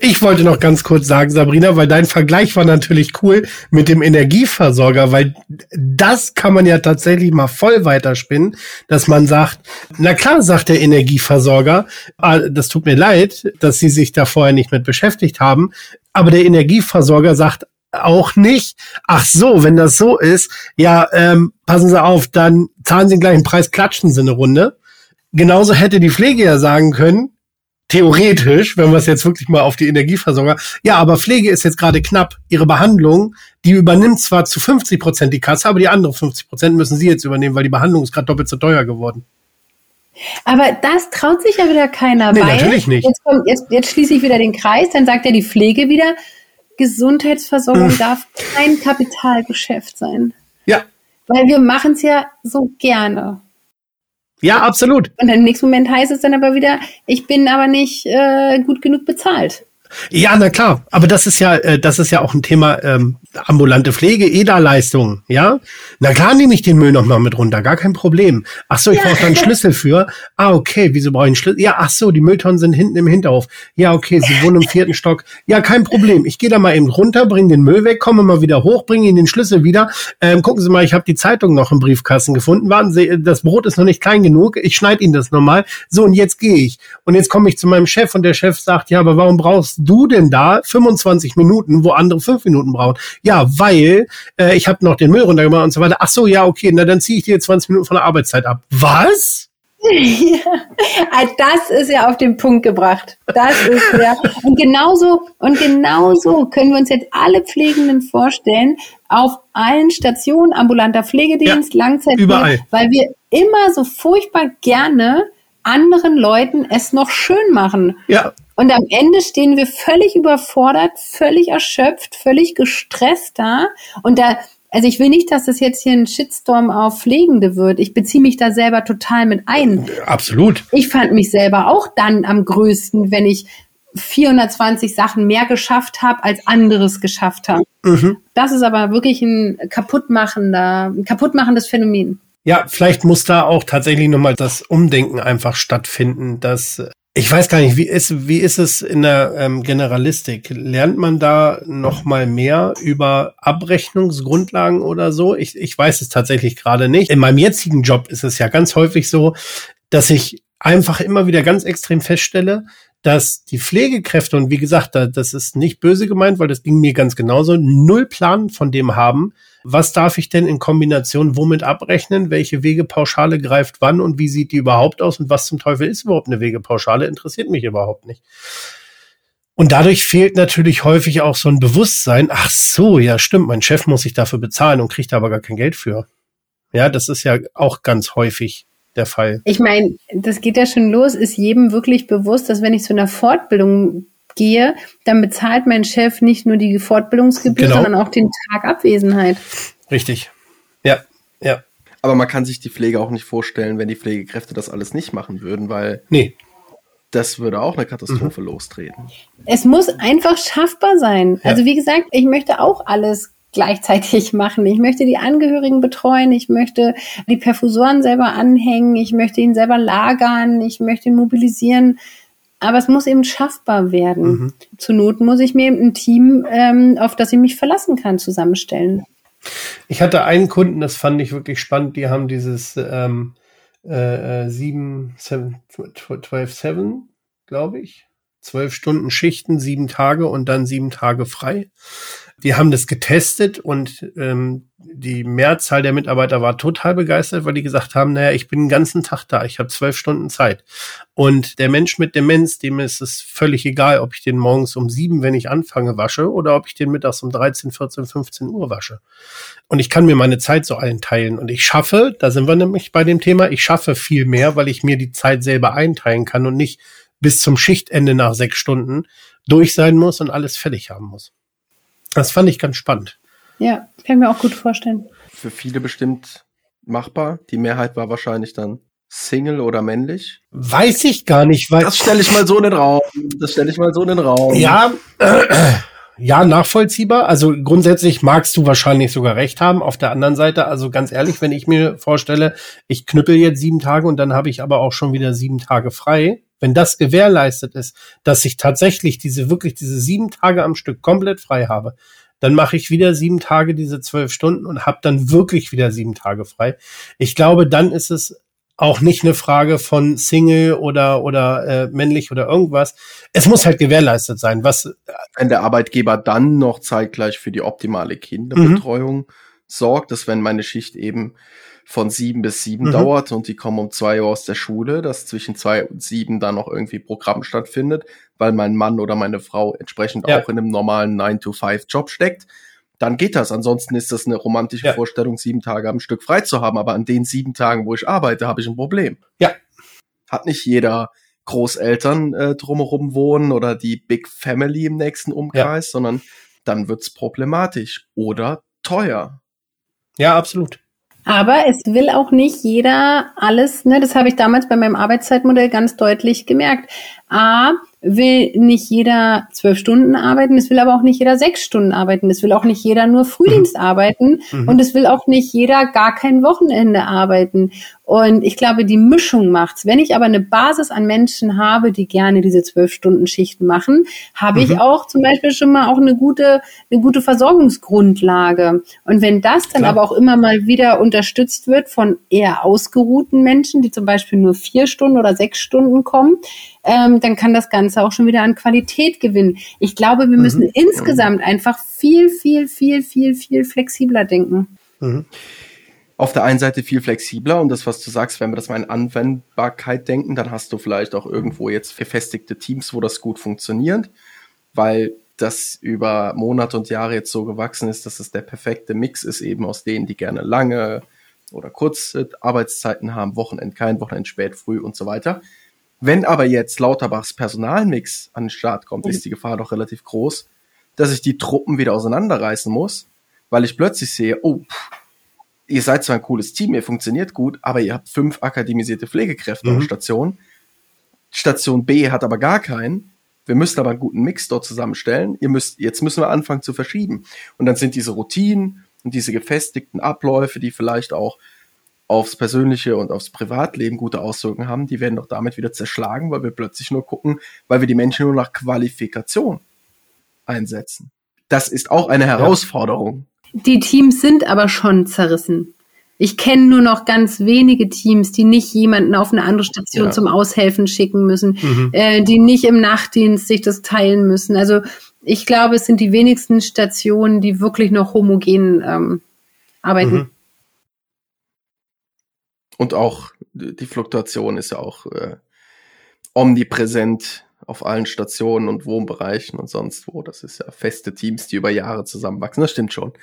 Speaker 3: Ich wollte noch ganz kurz sagen, Sabrina, weil dein Vergleich war natürlich cool mit dem Energieversorger, weil das kann man ja tatsächlich mal voll weiterspinnen, dass man sagt, na klar, sagt der Energieversorger, ah, das tut mir leid, dass sie sich da vorher nicht mit beschäftigt haben, aber der Energieversorger sagt auch nicht, ach so, wenn das so ist, ja, ähm, passen Sie auf, dann zahlen Sie den gleichen Preis, klatschen Sie eine Runde. Genauso hätte die Pflege ja sagen können, theoretisch, wenn wir es jetzt wirklich mal auf die Energieversorger, ja, aber Pflege ist jetzt gerade knapp. Ihre Behandlung, die übernimmt zwar zu 50 Prozent die Kasse, aber die anderen 50 Prozent müssen Sie jetzt übernehmen, weil die Behandlung ist gerade doppelt so teuer geworden.
Speaker 4: Aber das traut sich ja wieder keiner
Speaker 3: nee, weil natürlich nicht.
Speaker 4: Jetzt, kommt, jetzt, jetzt schließe ich wieder den Kreis, dann sagt ja die Pflege wieder, Gesundheitsversorgung hm. darf kein Kapitalgeschäft sein.
Speaker 3: Ja.
Speaker 4: Weil wir machen es ja so gerne.
Speaker 3: Ja, absolut.
Speaker 4: Und im nächsten Moment heißt es dann aber wieder, ich bin aber nicht äh, gut genug bezahlt.
Speaker 3: Ja, na klar, aber das ist ja, äh, das ist ja auch ein Thema ähm, ambulante Pflege, EDA-Leistung, ja. Na klar nehme ich den Müll noch mal mit runter, gar kein Problem. Ach so, ich ja. brauche da einen Schlüssel für. Ah, okay, wieso brauche ich einen Schlüssel? Ja, ach so, die Mülltonnen sind hinten im Hinterhof. Ja, okay, Sie wohnen im vierten Stock. Ja, kein Problem. Ich gehe da mal eben runter, bringe den Müll weg, komme mal wieder hoch, bringe Ihnen den Schlüssel wieder. Ähm, gucken Sie mal, ich habe die Zeitung noch im Briefkasten gefunden. Warten Sie, das Brot ist noch nicht klein genug. Ich schneide Ihnen das nochmal. So, und jetzt gehe ich. Und jetzt komme ich zu meinem Chef und der Chef sagt, ja, aber warum brauchst du denn da 25 Minuten, wo andere fünf Minuten brauchen? Ja, weil äh, ich habe noch den Müll runtergemacht und so weiter. Ach so, ja, okay, na dann ziehe ich dir 20 Minuten von der Arbeitszeit ab. Was?
Speaker 4: Ja, das ist ja auf den Punkt gebracht. Das ist ja. Und genauso, und genauso können wir uns jetzt alle Pflegenden vorstellen, auf allen Stationen, ambulanter Pflegedienst, ja, Langzeit,
Speaker 3: überall.
Speaker 4: weil wir immer so furchtbar gerne anderen Leuten es noch schön machen.
Speaker 3: Ja.
Speaker 4: Und am Ende stehen wir völlig überfordert, völlig erschöpft, völlig gestresst da. Und da, also ich will nicht, dass das jetzt hier ein Shitstorm auf Pflegende wird. Ich beziehe mich da selber total mit ein.
Speaker 3: Absolut.
Speaker 4: Ich fand mich selber auch dann am größten, wenn ich 420 Sachen mehr geschafft habe, als anderes geschafft haben. Mhm. Das ist aber wirklich ein kaputtmachender, ein kaputtmachendes Phänomen.
Speaker 3: Ja, vielleicht muss da auch tatsächlich nochmal das Umdenken einfach stattfinden, dass ich weiß gar nicht, wie ist, wie ist es in der ähm, Generalistik? Lernt man da noch mal mehr über Abrechnungsgrundlagen oder so? Ich, ich weiß es tatsächlich gerade nicht. In meinem jetzigen Job ist es ja ganz häufig so, dass ich einfach immer wieder ganz extrem feststelle, dass die Pflegekräfte, und wie gesagt, das ist nicht böse gemeint, weil das ging mir ganz genauso, null Plan von dem haben, was darf ich denn in Kombination womit abrechnen, welche Wegepauschale greift wann und wie sieht die überhaupt aus und was zum Teufel ist überhaupt eine Wegepauschale, interessiert mich überhaupt nicht. Und dadurch fehlt natürlich häufig auch so ein Bewusstsein, ach so, ja stimmt, mein Chef muss sich dafür bezahlen und kriegt aber gar kein Geld für. Ja, das ist ja auch ganz häufig der Fall.
Speaker 4: Ich meine, das geht ja schon los, ist jedem wirklich bewusst, dass wenn ich zu einer Fortbildung gehe, dann bezahlt mein Chef nicht nur die Fortbildungsgebühr, genau. sondern auch den Tag Abwesenheit.
Speaker 3: Richtig. Ja, ja.
Speaker 2: Aber man kann sich die Pflege auch nicht vorstellen, wenn die Pflegekräfte das alles nicht machen würden, weil
Speaker 3: nee.
Speaker 2: das würde auch eine Katastrophe mhm. lostreten.
Speaker 4: Es muss einfach schaffbar sein. Ja. Also wie gesagt, ich möchte auch alles gleichzeitig machen. Ich möchte die Angehörigen betreuen, ich möchte die Perfusoren selber anhängen, ich möchte ihn selber lagern, ich möchte ihn mobilisieren. Aber es muss eben schaffbar werden. Mhm. Zur Not muss ich mir ein Team, ähm, auf das ich mich verlassen kann, zusammenstellen.
Speaker 3: Ich hatte einen Kunden, das fand ich wirklich spannend, die haben dieses ähm, äh, 7, 7 12, 7, glaube ich. Zwölf Stunden Schichten, sieben Tage und dann sieben Tage frei. Die haben das getestet und ähm, die Mehrzahl der Mitarbeiter war total begeistert, weil die gesagt haben, naja, ich bin den ganzen Tag da, ich habe zwölf Stunden Zeit. Und der Mensch mit Demenz, dem ist es völlig egal, ob ich den morgens um sieben, wenn ich anfange, wasche oder ob ich den mittags um 13, 14, 15 Uhr wasche. Und ich kann mir meine Zeit so einteilen. Und ich schaffe, da sind wir nämlich bei dem Thema, ich schaffe viel mehr, weil ich mir die Zeit selber einteilen kann und nicht bis zum Schichtende nach sechs Stunden durch sein muss und alles fertig haben muss. Das fand ich ganz spannend.
Speaker 4: Ja, kann ich mir auch gut vorstellen.
Speaker 2: Für viele bestimmt machbar. Die Mehrheit war wahrscheinlich dann Single oder männlich.
Speaker 3: Weiß ich gar nicht.
Speaker 2: Weil das stelle ich mal so in den Raum. Das stelle ich mal so in den Raum.
Speaker 3: Ja, äh, ja, nachvollziehbar. Also grundsätzlich magst du wahrscheinlich sogar recht haben. Auf der anderen Seite, also ganz ehrlich, wenn ich mir vorstelle, ich knüppel jetzt sieben Tage und dann habe ich aber auch schon wieder sieben Tage frei, wenn das gewährleistet ist, dass ich tatsächlich diese wirklich diese sieben Tage am Stück komplett frei habe, dann mache ich wieder sieben Tage diese zwölf Stunden und habe dann wirklich wieder sieben Tage frei. Ich glaube, dann ist es auch nicht eine Frage von Single oder oder äh, männlich oder irgendwas. Es muss halt gewährleistet sein. Was
Speaker 2: wenn der Arbeitgeber dann noch zeitgleich für die optimale Kinderbetreuung mhm. sorgt, dass wenn meine Schicht eben von sieben bis sieben mhm. dauert und die kommen um zwei Uhr aus der Schule, dass zwischen zwei und sieben dann noch irgendwie Programm stattfindet, weil mein Mann oder meine Frau entsprechend ja. auch in einem normalen 9-to-5-Job steckt, dann geht das. Ansonsten ist das eine romantische ja. Vorstellung, sieben Tage am Stück frei zu haben. Aber an den sieben Tagen, wo ich arbeite, habe ich ein Problem.
Speaker 3: Ja.
Speaker 2: Hat nicht jeder Großeltern äh, drumherum wohnen oder die Big Family im nächsten Umkreis, ja. sondern dann wird's problematisch oder teuer.
Speaker 3: Ja, absolut.
Speaker 4: Aber es will auch nicht jeder alles, ne, das habe ich damals bei meinem Arbeitszeitmodell ganz deutlich gemerkt. A, will nicht jeder zwölf Stunden arbeiten, es will aber auch nicht jeder sechs Stunden arbeiten, es will auch nicht jeder nur Frühdienst mhm. arbeiten mhm. und es will auch nicht jeder gar kein Wochenende arbeiten. Und ich glaube, die Mischung macht's. Wenn ich aber eine Basis an Menschen habe, die gerne diese zwölf Stunden Schichten machen, habe mhm. ich auch zum Beispiel schon mal auch eine gute, eine gute Versorgungsgrundlage. Und wenn das dann Klar. aber auch immer mal wieder unterstützt wird von eher ausgeruhten Menschen, die zum Beispiel nur vier Stunden oder sechs Stunden kommen, ähm, dann kann das Ganze auch schon wieder an Qualität gewinnen. Ich glaube, wir müssen mhm. insgesamt einfach viel, viel, viel, viel, viel flexibler denken. Mhm
Speaker 2: auf der einen Seite viel flexibler und das, was du sagst, wenn wir das mal in Anwendbarkeit denken, dann hast du vielleicht auch irgendwo jetzt verfestigte Teams, wo das gut funktioniert, weil das über Monate und Jahre jetzt so gewachsen ist, dass es der perfekte Mix ist, eben aus denen, die gerne lange oder kurze Arbeitszeiten haben, Wochenend kein, Wochenend spät, früh und so weiter. Wenn aber jetzt Lauterbachs Personalmix an den Start kommt, ist die Gefahr doch relativ groß, dass ich die Truppen wieder auseinanderreißen muss, weil ich plötzlich sehe, oh, pff, ihr seid zwar ein cooles Team, ihr funktioniert gut, aber ihr habt fünf akademisierte Pflegekräfte mhm. auf Station. Station B hat aber gar keinen. Wir müssen aber einen guten Mix dort zusammenstellen. Ihr müsst, jetzt müssen wir anfangen zu verschieben. Und dann sind diese Routinen und diese gefestigten Abläufe, die vielleicht auch aufs persönliche und aufs Privatleben gute Auswirkungen haben, die werden doch damit wieder zerschlagen, weil wir plötzlich nur gucken, weil wir die Menschen nur nach Qualifikation einsetzen. Das ist auch eine Herausforderung.
Speaker 4: Die Teams sind aber schon zerrissen. Ich kenne nur noch ganz wenige Teams, die nicht jemanden auf eine andere Station ja. zum Aushelfen schicken müssen, mhm. äh, die nicht im Nachtdienst sich das teilen müssen. Also ich glaube, es sind die wenigsten Stationen, die wirklich noch homogen ähm, arbeiten. Mhm.
Speaker 2: Und auch die Fluktuation ist ja auch äh, omnipräsent auf allen Stationen und Wohnbereichen und sonst wo. Das ist ja feste Teams, die über Jahre zusammenwachsen. Das stimmt schon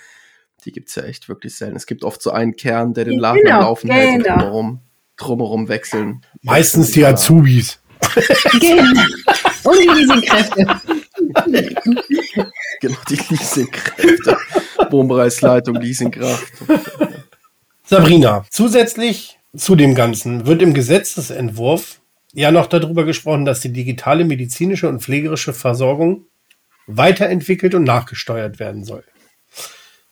Speaker 2: die gibt's ja echt wirklich selten. Es gibt oft so einen Kern, der den Laden genau, Laufen genau. hält und genau. drumherum, drumherum wechseln.
Speaker 3: Meistens die Azubis.
Speaker 4: Genau. Und die Leasingkräfte.
Speaker 2: genau, die Leasingkräfte. Wohnbereichsleitung, Leasingkraft.
Speaker 3: Sabrina, zusätzlich zu dem Ganzen wird im Gesetzesentwurf ja noch darüber gesprochen, dass die digitale medizinische und pflegerische Versorgung weiterentwickelt und nachgesteuert werden soll.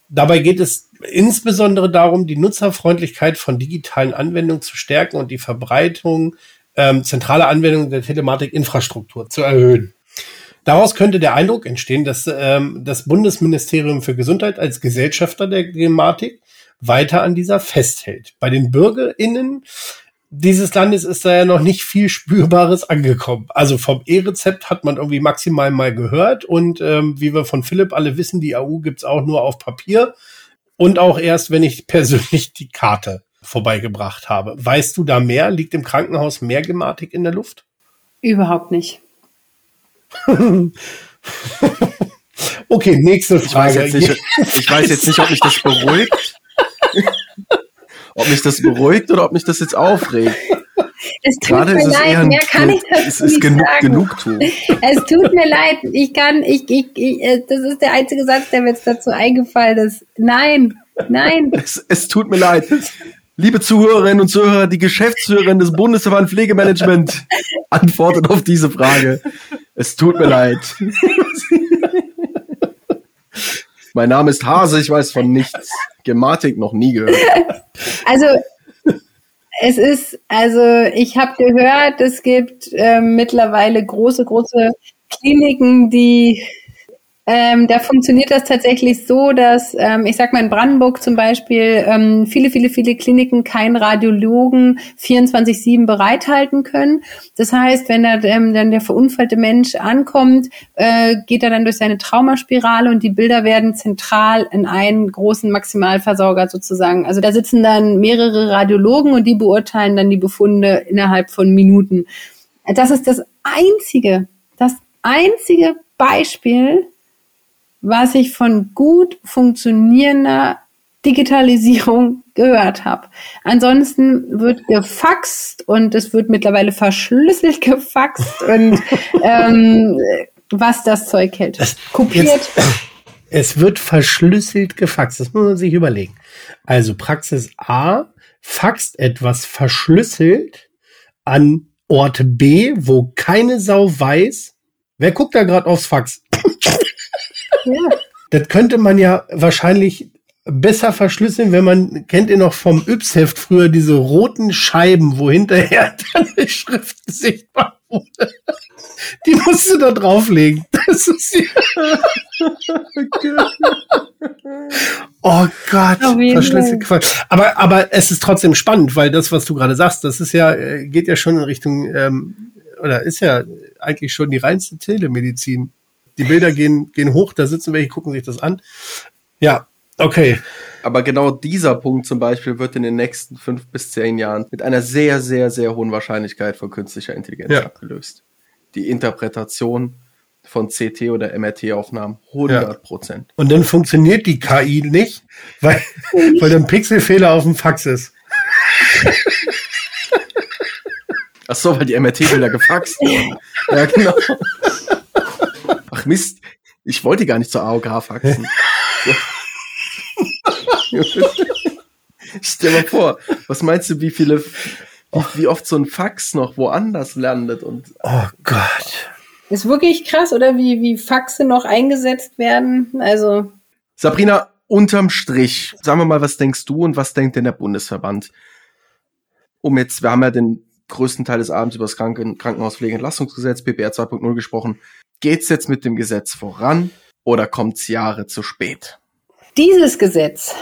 Speaker 3: Dabei geht es insbesondere darum, die Nutzerfreundlichkeit von digitalen Anwendungen zu stärken und die Verbreitung ähm, zentraler Anwendungen der Telematikinfrastruktur zu erhöhen. Daraus könnte der Eindruck entstehen, dass ähm, das Bundesministerium für Gesundheit als Gesellschafter der Gematik weiter an dieser festhält. Bei den BürgerInnen dieses Landes ist da ja noch nicht viel Spürbares angekommen. Also vom E-Rezept hat man irgendwie maximal mal gehört und ähm, wie wir von Philipp alle wissen, die AU gibt's auch nur auf Papier und auch erst, wenn ich persönlich die Karte vorbeigebracht habe. Weißt du da mehr? Liegt im Krankenhaus mehr Gematik in der Luft?
Speaker 4: Überhaupt nicht.
Speaker 3: okay, nächste Frage.
Speaker 2: Ich weiß, jetzt nicht, ich weiß jetzt nicht, ob mich das beruhigt ob mich das beruhigt oder ob mich das jetzt aufregt.
Speaker 4: Es tut Gerade mir leid, mehr kann ich dazu es ist nicht genug, sagen. Genugtuung. Es tut mir leid, ich kann, ich, ich, ich, äh, das ist der einzige Satz, der mir jetzt dazu eingefallen ist. Nein, nein.
Speaker 2: Es, es tut mir leid. Liebe Zuhörerinnen und Zuhörer, die Geschäftsführerin des Bundesverband Pflegemanagement antwortet auf diese Frage. Es tut mir leid. mein Name ist Hase, ich weiß von nichts. Gematik noch nie gehört.
Speaker 4: Also es ist, also ich habe gehört, es gibt äh, mittlerweile große, große Kliniken, die ähm, da funktioniert das tatsächlich so, dass ähm, ich sag mal in Brandenburg zum Beispiel ähm, viele, viele, viele Kliniken keinen Radiologen 24/7 bereithalten können. Das heißt, wenn da ähm, dann der verunfallte Mensch ankommt, äh, geht er dann durch seine Traumaspirale und die Bilder werden zentral in einen großen Maximalversorger sozusagen. Also da sitzen dann mehrere Radiologen und die beurteilen dann die Befunde innerhalb von Minuten. Das ist das einzige, das einzige Beispiel, was ich von gut funktionierender Digitalisierung gehört habe. Ansonsten wird gefaxt und es wird mittlerweile verschlüsselt gefaxt und ähm, was das Zeug hält. Das, Kopiert. Jetzt,
Speaker 3: es wird verschlüsselt gefaxt. Das muss man sich überlegen. Also Praxis A faxt etwas verschlüsselt an Ort B, wo keine Sau weiß, Wer guckt da gerade aufs Fax? Ja. Das könnte man ja wahrscheinlich besser verschlüsseln, wenn man, kennt ihr noch vom Yps-Heft früher diese roten Scheiben, wo hinterher dann die Schrift sichtbar wurde. Die musst du da drauflegen. Das ist ja Oh Gott, verschlüsselt. Aber, aber es ist trotzdem spannend, weil das, was du gerade sagst, das ist ja, äh, geht ja schon in Richtung, ähm, oder ist ja eigentlich schon die reinste Telemedizin. Die Bilder gehen, gehen hoch, da sitzen welche, gucken sich das an. Ja, okay.
Speaker 2: Aber genau dieser Punkt zum Beispiel wird in den nächsten fünf bis zehn Jahren mit einer sehr, sehr, sehr hohen Wahrscheinlichkeit von künstlicher Intelligenz ja. abgelöst. Die Interpretation von CT oder MRT-Aufnahmen. 100 Prozent.
Speaker 3: Ja. Und dann funktioniert die KI nicht, weil, weil ein Pixelfehler auf dem Fax ist.
Speaker 2: Ach so, weil die MRT-Bilder gefaxt wurden. ja, genau. Ach Mist, ich wollte gar nicht zur AOK faxen. Stell mal vor, was meinst du, wie viele, wie, wie oft so ein Fax noch woanders landet und.
Speaker 3: Oh Gott.
Speaker 4: Ist wirklich krass, oder wie, wie Faxe noch eingesetzt werden. Also.
Speaker 2: Sabrina, unterm Strich, sagen wir mal, was denkst du und was denkt denn der Bundesverband? Um jetzt, wir haben ja den größten Teil des Abends über das Kranken Krankenhauspflegeentlassungsgesetz, PPR 2.0 gesprochen. Geht's jetzt mit dem Gesetz voran oder kommt's Jahre zu spät?
Speaker 4: Dieses Gesetz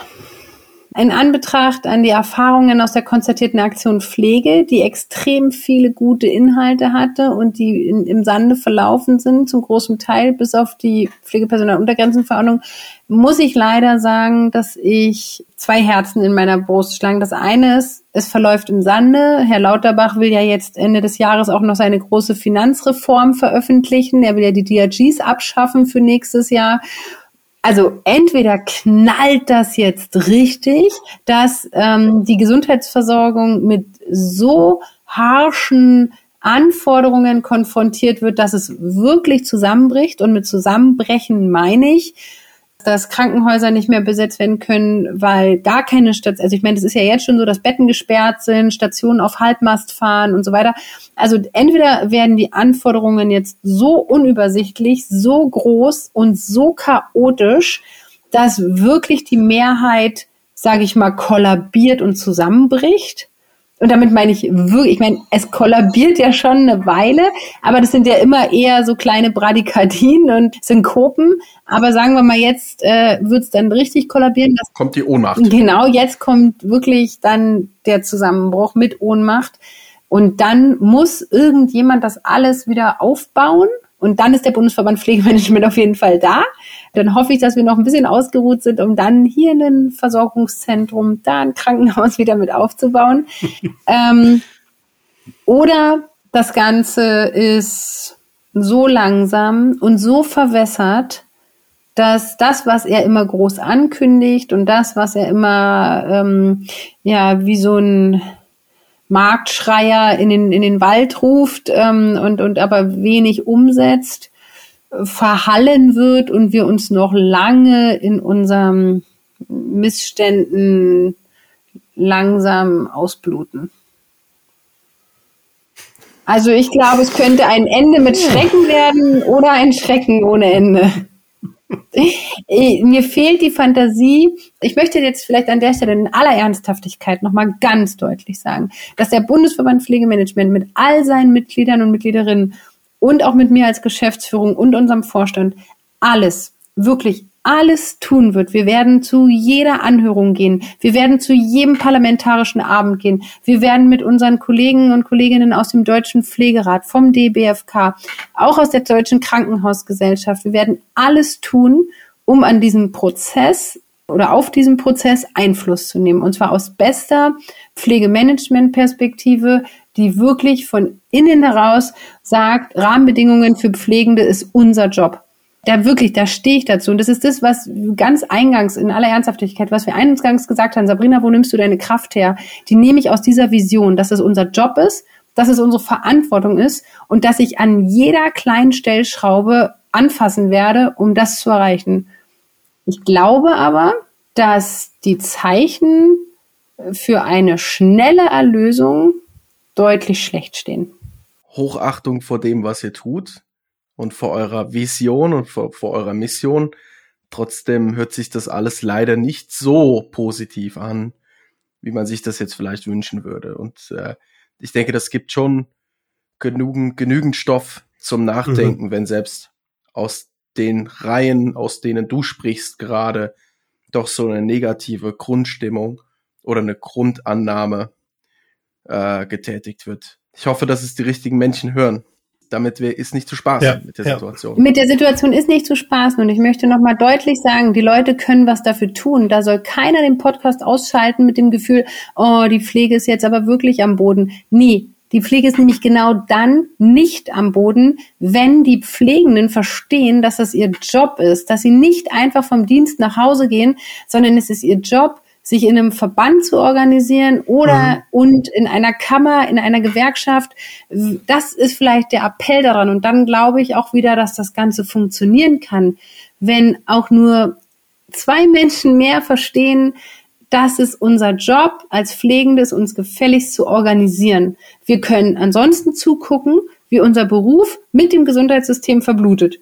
Speaker 4: in Anbetracht an die Erfahrungen aus der konzertierten Aktion Pflege, die extrem viele gute Inhalte hatte und die in, im Sande verlaufen sind, zum großen Teil, bis auf die Pflegepersonaluntergrenzenverordnung, muss ich leider sagen, dass ich zwei Herzen in meiner Brust schlagen. Das eine ist, es verläuft im Sande. Herr Lauterbach will ja jetzt Ende des Jahres auch noch seine große Finanzreform veröffentlichen. Er will ja die DRGs abschaffen für nächstes Jahr also entweder knallt das jetzt richtig, dass ähm, die Gesundheitsversorgung mit so harschen Anforderungen konfrontiert wird, dass es wirklich zusammenbricht. Und mit Zusammenbrechen meine ich, dass Krankenhäuser nicht mehr besetzt werden können, weil gar keine Station, also ich meine, das ist ja jetzt schon so, dass Betten gesperrt sind, Stationen auf Halbmast fahren und so weiter. Also entweder werden die Anforderungen jetzt so unübersichtlich, so groß und so chaotisch, dass wirklich die Mehrheit, sage ich mal, kollabiert und zusammenbricht und damit meine ich wirklich, ich meine, es kollabiert ja schon eine Weile, aber das sind ja immer eher so kleine Bradykardien und Synkopen. Aber sagen wir mal, jetzt äh, wird es dann richtig kollabieren.
Speaker 2: Das kommt die Ohnmacht.
Speaker 4: Genau, jetzt kommt wirklich dann der Zusammenbruch mit Ohnmacht. Und dann muss irgendjemand das alles wieder aufbauen. Und dann ist der Bundesverband Pflegemanagement auf jeden Fall da. Dann hoffe ich, dass wir noch ein bisschen ausgeruht sind, um dann hier ein Versorgungszentrum, da ein Krankenhaus wieder mit aufzubauen. ähm, oder das Ganze ist so langsam und so verwässert, dass das, was er immer groß ankündigt und das, was er immer ähm, ja wie so ein Marktschreier in den in den Wald ruft ähm, und und aber wenig umsetzt, verhallen wird und wir uns noch lange in unseren Missständen langsam ausbluten. Also ich glaube, es könnte ein Ende mit Schrecken werden oder ein Schrecken ohne Ende. Mir fehlt die Fantasie. Ich möchte jetzt vielleicht an der Stelle in aller Ernsthaftigkeit nochmal ganz deutlich sagen, dass der Bundesverband Pflegemanagement mit all seinen Mitgliedern und Mitgliederinnen und auch mit mir als Geschäftsführung und unserem Vorstand alles, wirklich alles tun wird. Wir werden zu jeder Anhörung gehen. Wir werden zu jedem parlamentarischen Abend gehen. Wir werden mit unseren Kollegen und Kolleginnen aus dem Deutschen Pflegerat, vom DBFK, auch aus der Deutschen Krankenhausgesellschaft, wir werden alles tun, um an diesem Prozess oder auf diesen Prozess Einfluss zu nehmen. Und zwar aus bester Pflegemanagement-Perspektive, die wirklich von innen heraus sagt, Rahmenbedingungen für Pflegende ist unser Job. Da wirklich, da stehe ich dazu. Und das ist das, was ganz eingangs, in aller Ernsthaftigkeit, was wir eingangs gesagt haben, Sabrina, wo nimmst du deine Kraft her? Die nehme ich aus dieser Vision, dass es unser Job ist, dass es unsere Verantwortung ist und dass ich an jeder kleinen Stellschraube anfassen werde, um das zu erreichen. Ich glaube aber, dass die Zeichen für eine schnelle Erlösung deutlich schlecht stehen.
Speaker 2: Hochachtung vor dem, was ihr tut. Und vor eurer Vision und vor, vor eurer Mission. Trotzdem hört sich das alles leider nicht so positiv an, wie man sich das jetzt vielleicht wünschen würde. Und äh, ich denke, das gibt schon genügend, genügend Stoff zum Nachdenken, mhm. wenn selbst aus den Reihen, aus denen du sprichst, gerade doch so eine negative Grundstimmung oder eine Grundannahme äh, getätigt wird. Ich hoffe, dass es die richtigen Menschen hören. Damit wir, ist nicht zu spaßen ja, mit der ja. Situation.
Speaker 4: Mit der Situation ist nicht zu spaßen und ich möchte nochmal deutlich sagen, die Leute können was dafür tun. Da soll keiner den Podcast ausschalten mit dem Gefühl, oh, die Pflege ist jetzt aber wirklich am Boden. Nie. Die Pflege ist nämlich genau dann nicht am Boden, wenn die Pflegenden verstehen, dass das ihr Job ist, dass sie nicht einfach vom Dienst nach Hause gehen, sondern es ist ihr Job, sich in einem Verband zu organisieren oder mhm. und in einer Kammer, in einer Gewerkschaft. Das ist vielleicht der Appell daran. Und dann glaube ich auch wieder, dass das Ganze funktionieren kann, wenn auch nur zwei Menschen mehr verstehen, das ist unser Job als Pflegendes, uns gefälligst zu organisieren. Wir können ansonsten zugucken, wie unser Beruf mit dem Gesundheitssystem verblutet.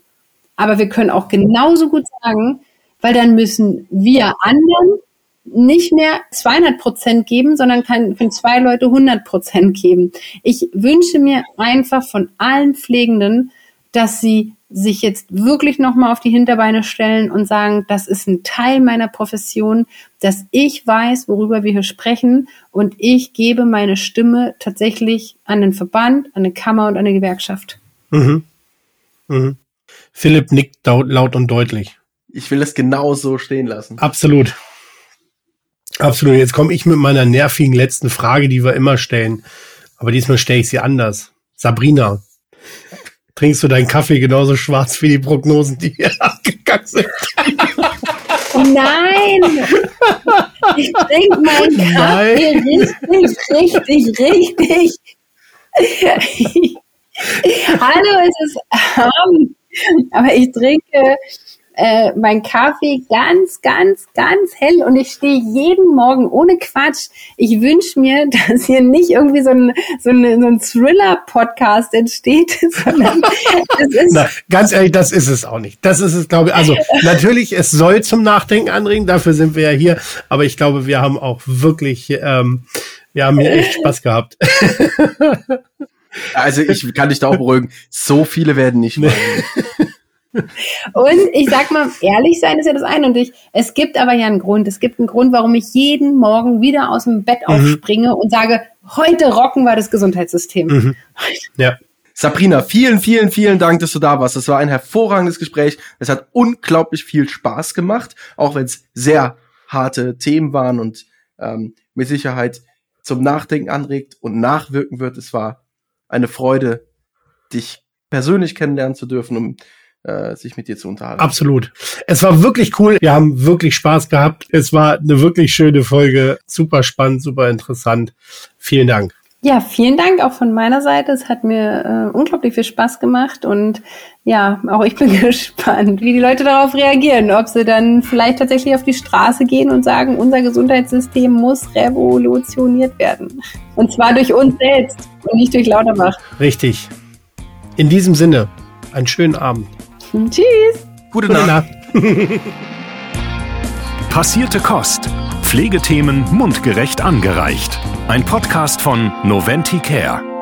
Speaker 4: Aber wir können auch genauso gut sagen, weil dann müssen wir anderen nicht mehr 200 Prozent geben, sondern kann, können zwei Leute 100 Prozent geben. Ich wünsche mir einfach von allen Pflegenden, dass sie sich jetzt wirklich nochmal auf die Hinterbeine stellen und sagen, das ist ein Teil meiner Profession, dass ich weiß, worüber wir hier sprechen und ich gebe meine Stimme tatsächlich an den Verband, an eine Kammer und an eine Gewerkschaft. Mhm.
Speaker 3: Mhm. Philipp nickt laut und deutlich.
Speaker 2: Ich will es genau so stehen lassen.
Speaker 3: Absolut. Absolut. Jetzt komme ich mit meiner nervigen letzten Frage, die wir immer stellen. Aber diesmal stelle ich sie anders. Sabrina, trinkst du deinen Kaffee genauso schwarz wie die Prognosen, die hier abgegangen sind?
Speaker 4: Nein! Ich trinke meinen Kaffee richtig, richtig, richtig. Hallo, es ist Abend, aber ich trinke äh, mein Kaffee ganz, ganz, ganz hell und ich stehe jeden Morgen ohne Quatsch. Ich wünsche mir, dass hier nicht irgendwie so ein, so ein, so ein Thriller-Podcast entsteht, sondern
Speaker 3: das ist. Na, ganz ehrlich, das ist es auch nicht. Das ist es, glaube ich. Also natürlich, es soll zum Nachdenken anregen, dafür sind wir ja hier, aber ich glaube, wir haben auch wirklich, ähm, wir haben hier echt Spaß gehabt.
Speaker 2: Also ich kann dich da auch beruhigen, so viele werden nicht machen.
Speaker 4: Und ich sag mal, ehrlich sein ist ja das eine. Und ich, es gibt aber ja einen Grund. Es gibt einen Grund, warum ich jeden Morgen wieder aus dem Bett mhm. aufspringe und sage, heute rocken wir das Gesundheitssystem. Mhm.
Speaker 2: Ja. Sabrina, vielen, vielen, vielen Dank, dass du da warst. Das war ein hervorragendes Gespräch. Es hat unglaublich viel Spaß gemacht, auch wenn es sehr harte Themen waren und ähm, mit Sicherheit zum Nachdenken anregt und nachwirken wird. Es war eine Freude, dich persönlich kennenlernen zu dürfen, um äh, sich mit dir zu unterhalten.
Speaker 3: Absolut. Es war wirklich cool. Wir haben wirklich Spaß gehabt. Es war eine wirklich schöne Folge. Super spannend, super interessant. Vielen Dank.
Speaker 4: Ja, vielen Dank auch von meiner Seite. Es hat mir äh, unglaublich viel Spaß gemacht und ja, auch ich bin gespannt, wie die Leute darauf reagieren, ob sie dann vielleicht tatsächlich auf die Straße gehen und sagen, unser Gesundheitssystem muss revolutioniert werden. Und zwar durch uns selbst und nicht durch Lauterbach.
Speaker 3: Richtig. In diesem Sinne, einen schönen Abend.
Speaker 4: Tschüss.
Speaker 2: Gute, Gute Nacht. Nacht.
Speaker 1: Passierte Kost. Pflegethemen mundgerecht angereicht. Ein Podcast von Noventi Care.